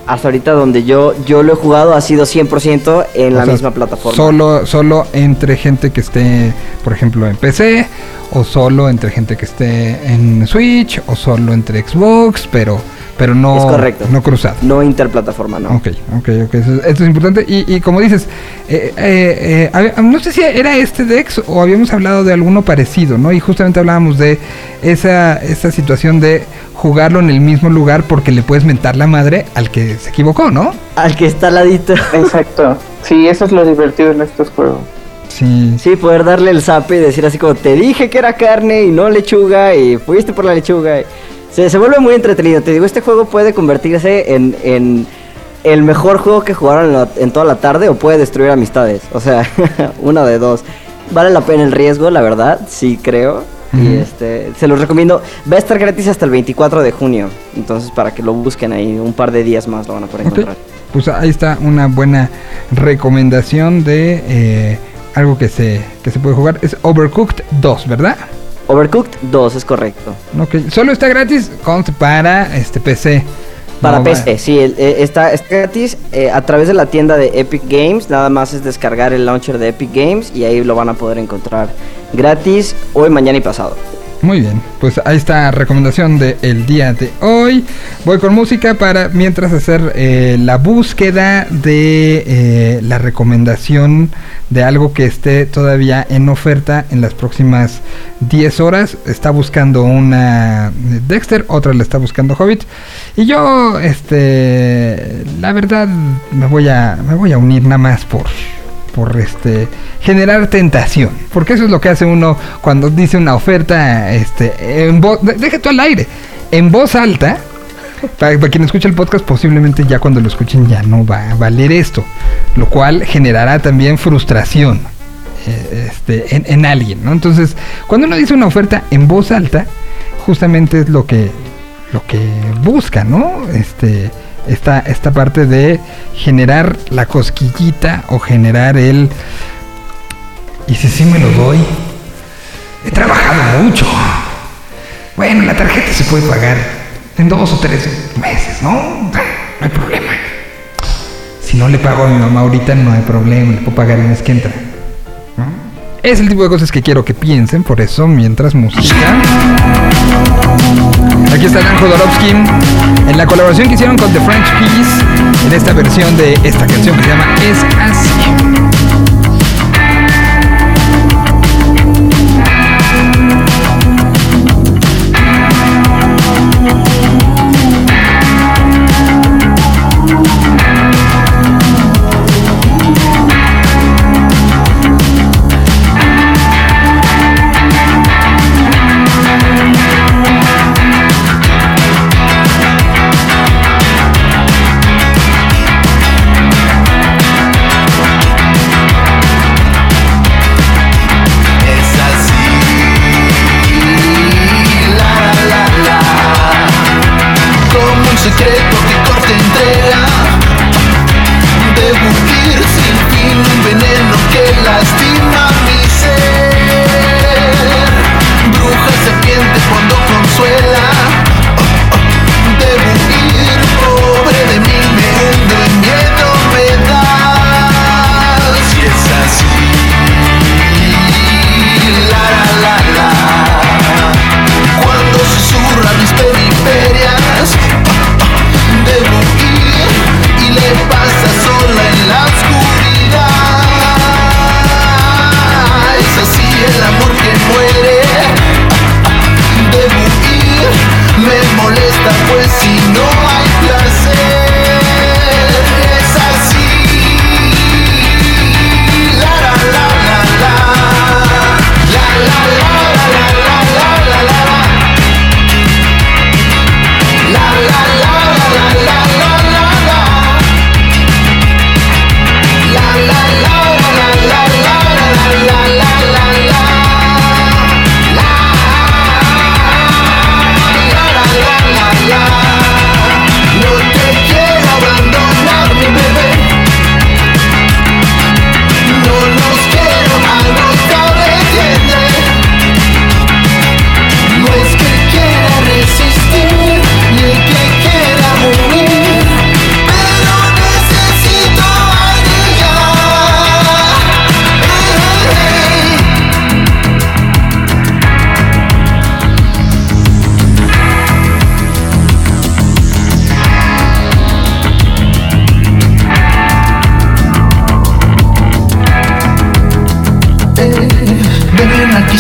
Hasta ahorita donde yo, yo lo he jugado ha sido 100% en O la sea, misma plataforma. Solo, solo entre gente que esté, por ejemplo, en PC, o solo entre gente que esté en Switch, o solo entre Xbox, pero, pero no, Es correcto. no cruzado. No interplataforma, no. Ok, ok, ok. Eso, esto es importante. Y, y como dices, eh, eh, eh, no sé si era este Dex o habíamos hablado de alguno parecido, ¿no? Y justamente hablábamos de esa, esa situación de jugarlo en el mismo lugar porque le puedes mentar la madre al que se equivocó, ¿no? Al que está al ladito. Exacto. Sí, eso es lo divertido en estos juegos. Sí. Sí, poder darle el zape y decir así como, te dije que era carne y no lechuga y fuiste por la lechuga. Se, se vuelve muy entretenido. Te digo, este juego puede convertirse en, en el mejor juego que jugaron en, la- en toda la tarde o puede destruir amistades. O sea, una de dos. Vale la pena el riesgo, la verdad, sí creo. Y este, se los recomiendo. Va a estar gratis hasta el 24 de junio. Entonces, para que lo busquen ahí, un par de días más lo van a poder encontrar. Pues ahí está una buena recomendación de eh, algo que se, que se puede jugar. Es Overcooked 2, ¿verdad? Overcooked 2 es correcto. Solo está gratis para este PC. Para No PC, va- sí, eh, está, está gratis eh, a través de la tienda de Epic Games. Nada más es descargar el launcher de Epic Games y ahí lo van a poder encontrar gratis hoy, mañana y pasado. Muy bien, pues ahí está recomendación del día de hoy. Voy con música para mientras hacer eh, la búsqueda de eh, la recomendación de algo que esté todavía en oferta en las próximas 10 horas. Está buscando una Dexter, otra la está buscando Hobbit. Y yo, este, la verdad, me voy a, me voy a unir nada más por, por este generar tentación porque eso es lo que hace uno cuando dice una oferta este en voz de- deja tú al aire en voz alta para, quien escucha el podcast posiblemente ya cuando lo escuchen ya no va a valer esto lo cual generará también frustración eh, este, en, en alguien entonces cuando uno dice una oferta en voz alta justamente es lo que lo que busca no este esta, esta parte de generar la cosquillita o generar el y si sí me lo doy he trabajado mucho. Bueno la tarjeta se puede pagar en dos o tres meses no no hay problema. Si no le pago a mi mamá ahorita no hay problema. Le puedo pagar el mes que entra. Es el tipo de cosas que quiero que piensen, por eso, mientras música. Aquí está Dan Jodorowsky en la colaboración que hicieron con The French Keys en esta versión de esta canción que se llama Es así.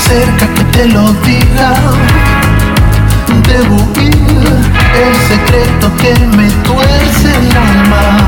Cerca que te lo diga. Debo el secreto que me tuerce el alma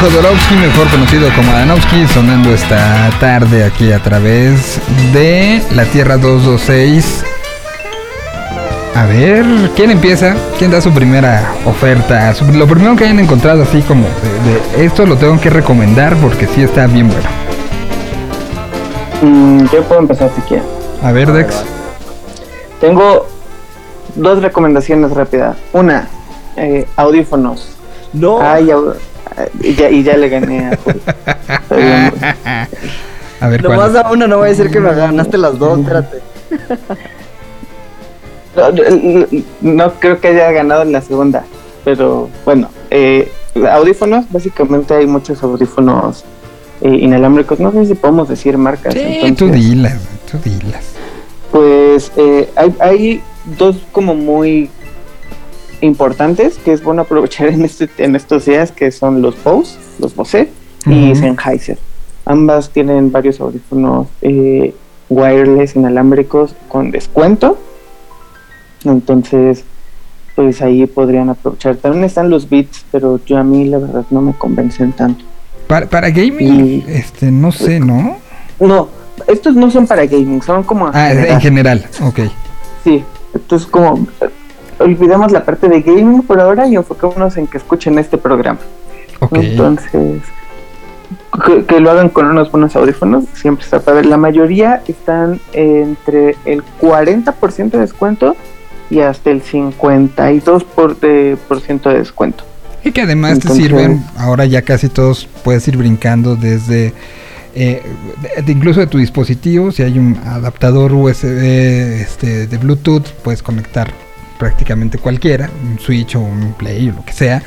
Jodorowsky, mejor conocido como Adanowski, sonando esta tarde aquí a través de la Tierra 226. A ver, ¿quién empieza? ¿Quién da su primera oferta? Lo primero que hayan encontrado así como de, de esto lo tengo que recomendar porque sí está bien bueno. Mm, yo puedo empezar si quieres. A ver, Dex. Tengo dos recomendaciones rápidas. Una, eh, audífonos. No. Ay, au- y, ya, y ya le gané a Julio. A ver, Nomás ¿cuál? da una, no voy a decir que me ganaste las dos, espérate. No, no, no creo que haya ganado en la segunda, pero bueno, eh, audífonos, básicamente hay muchos audífonos eh, inalámbricos, no sé si podemos decir marcas. Sí, entonces, tú dilas, tú dilas. Pues eh, hay, hay dos como muy importantes que es bueno aprovechar en, este, en estos días, que son los Bose, los Bose y. Sennheiser. Ambas tienen varios audífonos eh, wireless inalámbricos con descuento. Entonces, pues ahí podrían aprovechar. También están los Beats, pero yo a mí la verdad no me convencen tanto. Para, para gaming, este, no sé, ¿no? No, estos no son para gaming, son como... en Ah, general. en general, ok. Sí, entonces como olvidemos la parte de gaming por ahora y enfocémonos en que escuchen este programa. Ok. Entonces, que, que lo hagan con unos buenos audífonos, siempre está padre. La mayoría están entre el 40% de descuento y hasta el 52% por de, por ciento de descuento. Y que además Entonces- te sirven, ahora ya casi todos puedes ir brincando desde, eh, de- de- incluso de tu dispositivo, si hay un adaptador USB este, de Bluetooth, puedes conectar prácticamente cualquiera, un Switch o un Play o lo que sea,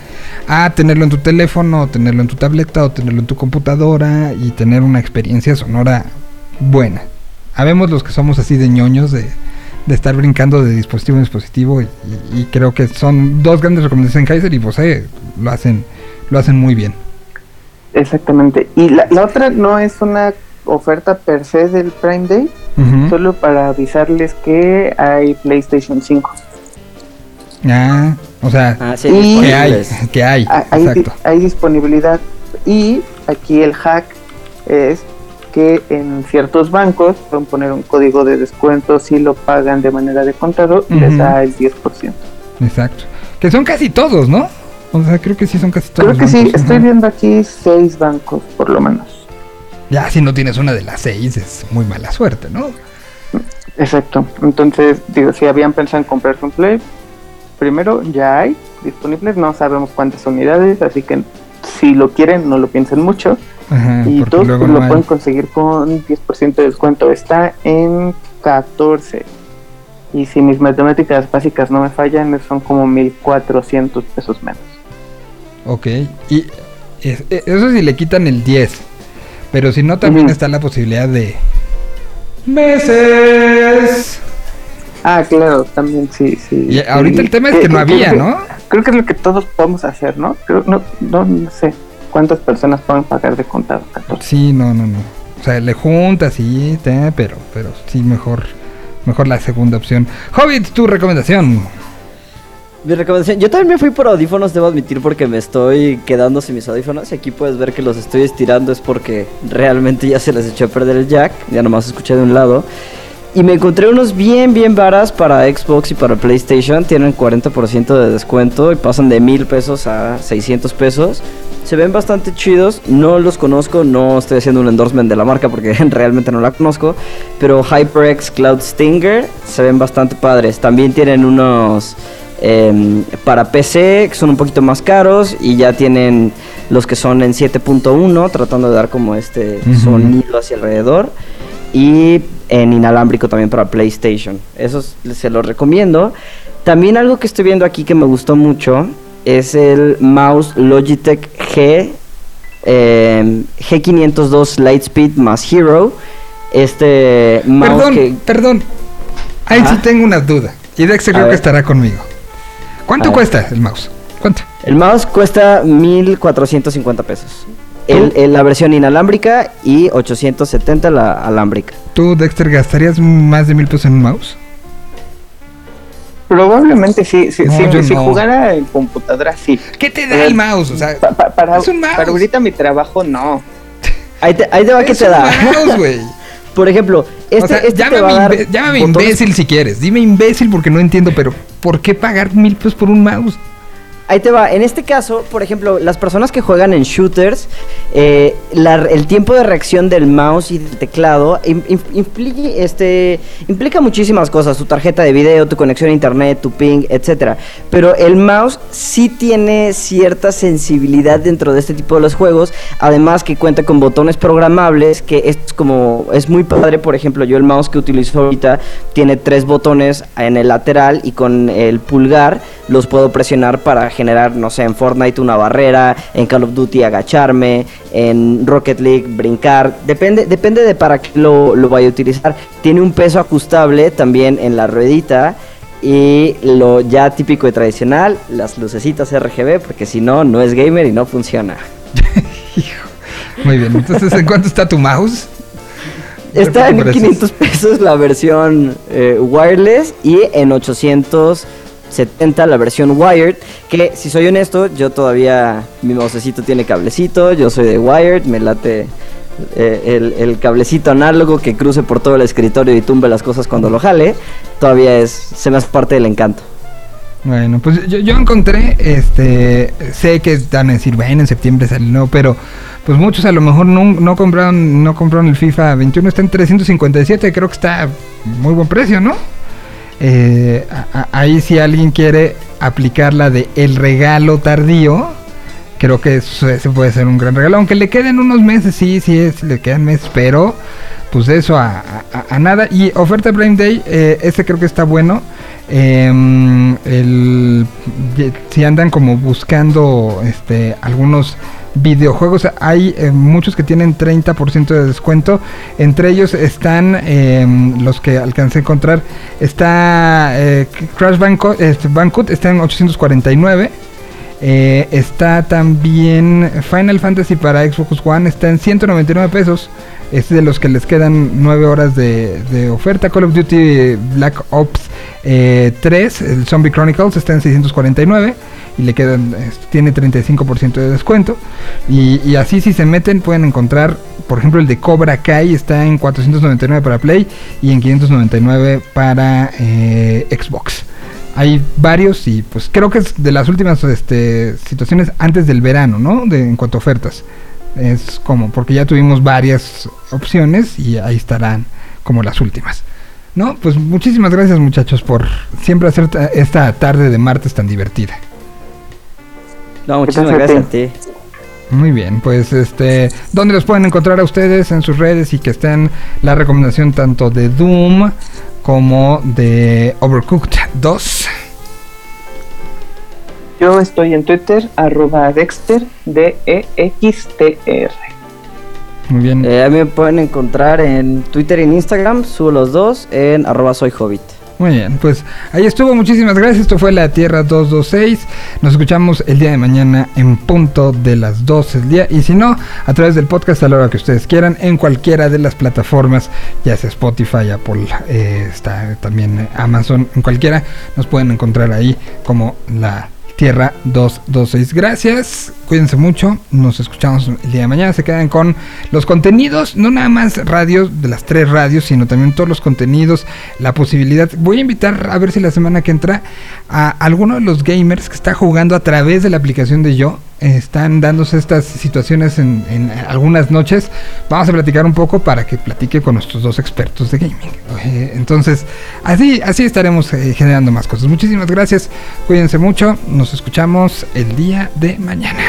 a tenerlo en tu teléfono, o tenerlo en tu tableta o tenerlo en tu computadora y tener una experiencia sonora buena. Habemos los que somos así de ñoños de, de estar brincando de dispositivo en dispositivo y, y- y creo que son dos grandes recomendaciones Kaiser y Bose lo hacen lo hacen muy bien. Exactamente. Y la, la otra no es una oferta per se del Prime Day, solo para avisarles que hay PlayStation 5. Ah, o sea, Ah, sí, Y- que hay, que hay, Ah, hay, exacto. hay disponibilidad y aquí el hack es que en ciertos bancos pueden poner un código de descuento si lo pagan de manera de contado y les Ujú. da el 10%. Exacto. Que son casi todos, ¿no? O sea, creo que sí son casi todos. Creo que sí, estoy viendo aquí seis bancos por lo menos. Ya si no tienes una de las seis es muy mala suerte, ¿no? Exacto. Entonces, digo, si habían pensado en comprarse un Play, primero ya hay disponibles, no sabemos cuántas unidades, así que si lo quieren, no lo piensen mucho. Ajá, y porque dos, luego pues, no lo hay. pueden conseguir con 10% de descuento. Está en 14. Y si mis matemáticas básicas no me fallan, son como 1400 pesos menos. Ok. Y es- e- eso si le quitan el 10. Pero si no, también está la posibilidad de meses. Ah, claro, también sí, sí. Y ahorita el tema es que no había, creo ¿no? Creo que es lo que todos podemos hacer, ¿no? Creo, no, no, no sé cuántas personas pueden pagar de contado. 14. Sí, no, no, no. O sea, le juntas y te, pero, pero sí mejor, mejor la segunda opción. Hobbit, tu recomendación. Mi recomendación, yo también me fui por audífonos, debo admitir, porque me estoy quedando sin mis audífonos. Y aquí puedes ver que los estoy estirando, es porque realmente ya se les echó a perder el jack. Ya nomás escuché de un lado. Y me encontré unos bien, bien varas para Xbox y para PlayStation. Tienen 40% de descuento y pasan de mil pesos a 600 pesos. Se ven bastante chidos. No los conozco, no estoy haciendo un endorsement de la marca porque realmente no la conozco. Pero HyperX Cloud Stinger se ven bastante padres. También tienen unos em, para PC que son un poquito más caros y ya tienen los que son en 7.1 tratando de dar como este Ujú. sonido hacia alrededor y en inalámbrico también para PlayStation. Esos se los recomiendo. También algo que estoy viendo aquí que me gustó mucho es el mouse Logitech G em, G502 Lightspeed más Hero. Este mouse Perdón, que perdón. Ahí sí tengo una duda. Y A creo que estará conmigo. ¿Cuánto cuesta el mouse? ¿Cuánto? El mouse cuesta 1450 pesos. El, el- la versión inalámbrica y 870 la alámbrica. ¿Tú, Dexter, gastarías más de mil pesos en un mouse? Probablemente sí, sí, No, sí, yo si no. jugara en computadora sí. ¿Qué te da el mouse? O sea, Pa- pa- para, es un mouse. para ahorita mi trabajo no. Ahí te, ahí te va que te un da. mouse, güey. Por ejemplo, este, o sea, este te va a dar llámame imbécil si quieres. Dime imbécil porque no entiendo, pero ¿por qué pagar mil pesos por un mouse? Ahí te va. En este caso, por ejemplo, las personas que juegan en shooters, eh, el tiempo de reacción del mouse y del teclado im- im- implica, este, implica muchísimas cosas. Tu tarjeta de video, tu conexión a internet, tu ping, etcétera. Pero el mouse sí tiene cierta sensibilidad dentro de este tipo de los juegos. Además que cuenta con botones programables, que es como es muy padre. Por ejemplo, yo el mouse que utilizo ahorita tiene tres botones en el lateral y con el pulgar los puedo presionar para generar, no sé, en Fortnite una barrera, en Call of Duty agacharme, en Rocket League brincar. Depende, depende de para qué lo, lo vaya a utilizar. Tiene un peso ajustable también en la ruedita. Y lo ya típico y tradicional, las lucecitas RGB, porque si no, no es gamer y no funciona. Muy bien, entonces, ¿en cuánto está tu mouse? Está en Precios. 500 pesos la versión eh, wireless y en 870 la versión wired. Que si soy honesto, yo todavía mi mousecito tiene cablecito. Yo soy de wired, me late eh, el, cablecito análogo que cruce por todo el escritorio y tumbe las cosas cuando lo jale. Todavía es, se me hace parte del encanto. Bueno, pues yo, yo encontré, este, sé que van a decir, bueno, en septiembre sale nuevo, pero pues muchos a lo mejor no, no compraron, no compraron el FIFA 21, está en 357, creo que está muy buen precio, ¿no? Eh, ahí si alguien quiere aplicar la de el regalo tardío, creo que ese puede ser un gran regalo, aunque le queden unos meses, sí, sí, es, le quedan meses, pero pues eso a, nada. Y oferta Prime Day, este creo que está bueno. Em, el- si andan como buscando este algunos videojuegos, hay eh, muchos que tienen 30% de descuento. Entre ellos están em, los que alcancé a encontrar. Está eh, Crash Banco- este, está en 849. Eh, está también Final Fantasy para Xbox One, está en 199 pesos. Es de los que les quedan 9 horas de, de oferta. Call of Duty Black Ops eh, 3, el Zombie Chronicles, está en 649 y le quedan, tiene 35% de descuento. Y, así si se meten pueden encontrar, por ejemplo, el de Cobra Kai está en 499 para Play y en 599 para eh, Xbox. Hay varios y pues creo que es de las últimas este, situaciones antes del verano, ¿no? En cuanto a ofertas. Es como, porque ya tuvimos varias opciones y ahí estarán como las últimas. No, pues muchísimas gracias muchachos por siempre hacer ta- esta tarde de martes tan divertida. No, muchísimas gracias a ti. Muy bien, pues este, ¿dónde los pueden encontrar a ustedes en sus redes y que estén la recomendación tanto de Doom como de Overcooked 2? Yo estoy en Twitter, arroba Dexter, D-E-X-T-R. Muy bien. Eh, a mí me pueden encontrar en Twitter y en Instagram, subo los dos en arroba soy hobbit. Muy bien, pues ahí estuvo, muchísimas gracias. Esto fue la Tierra 226. Nos escuchamos el día de mañana en punto de las 12 del día. Y si no, a través del podcast a la hora que ustedes quieran, en cualquiera de las plataformas, ya sea Spotify, Apple, eh, está también Amazon, en cualquiera, nos pueden encontrar ahí como la Tierra 226. Gracias, cuídense mucho. Nos escuchamos el día de mañana. Se quedan con los contenidos, no nada más radios de las tres radios, sino también todos los contenidos, la posibilidad. Voy a invitar a ver si la semana que entra a alguno de los gamers que está jugando a través de la aplicación de Yo. Están dándose estas situaciones en, algunas noches. Vamos a platicar un poco para que platique con nuestros dos expertos de gaming. Eh, entonces, así, así estaremos eh, generando más cosas. Muchísimas gracias. Cuídense mucho. Nos escuchamos el día de mañana.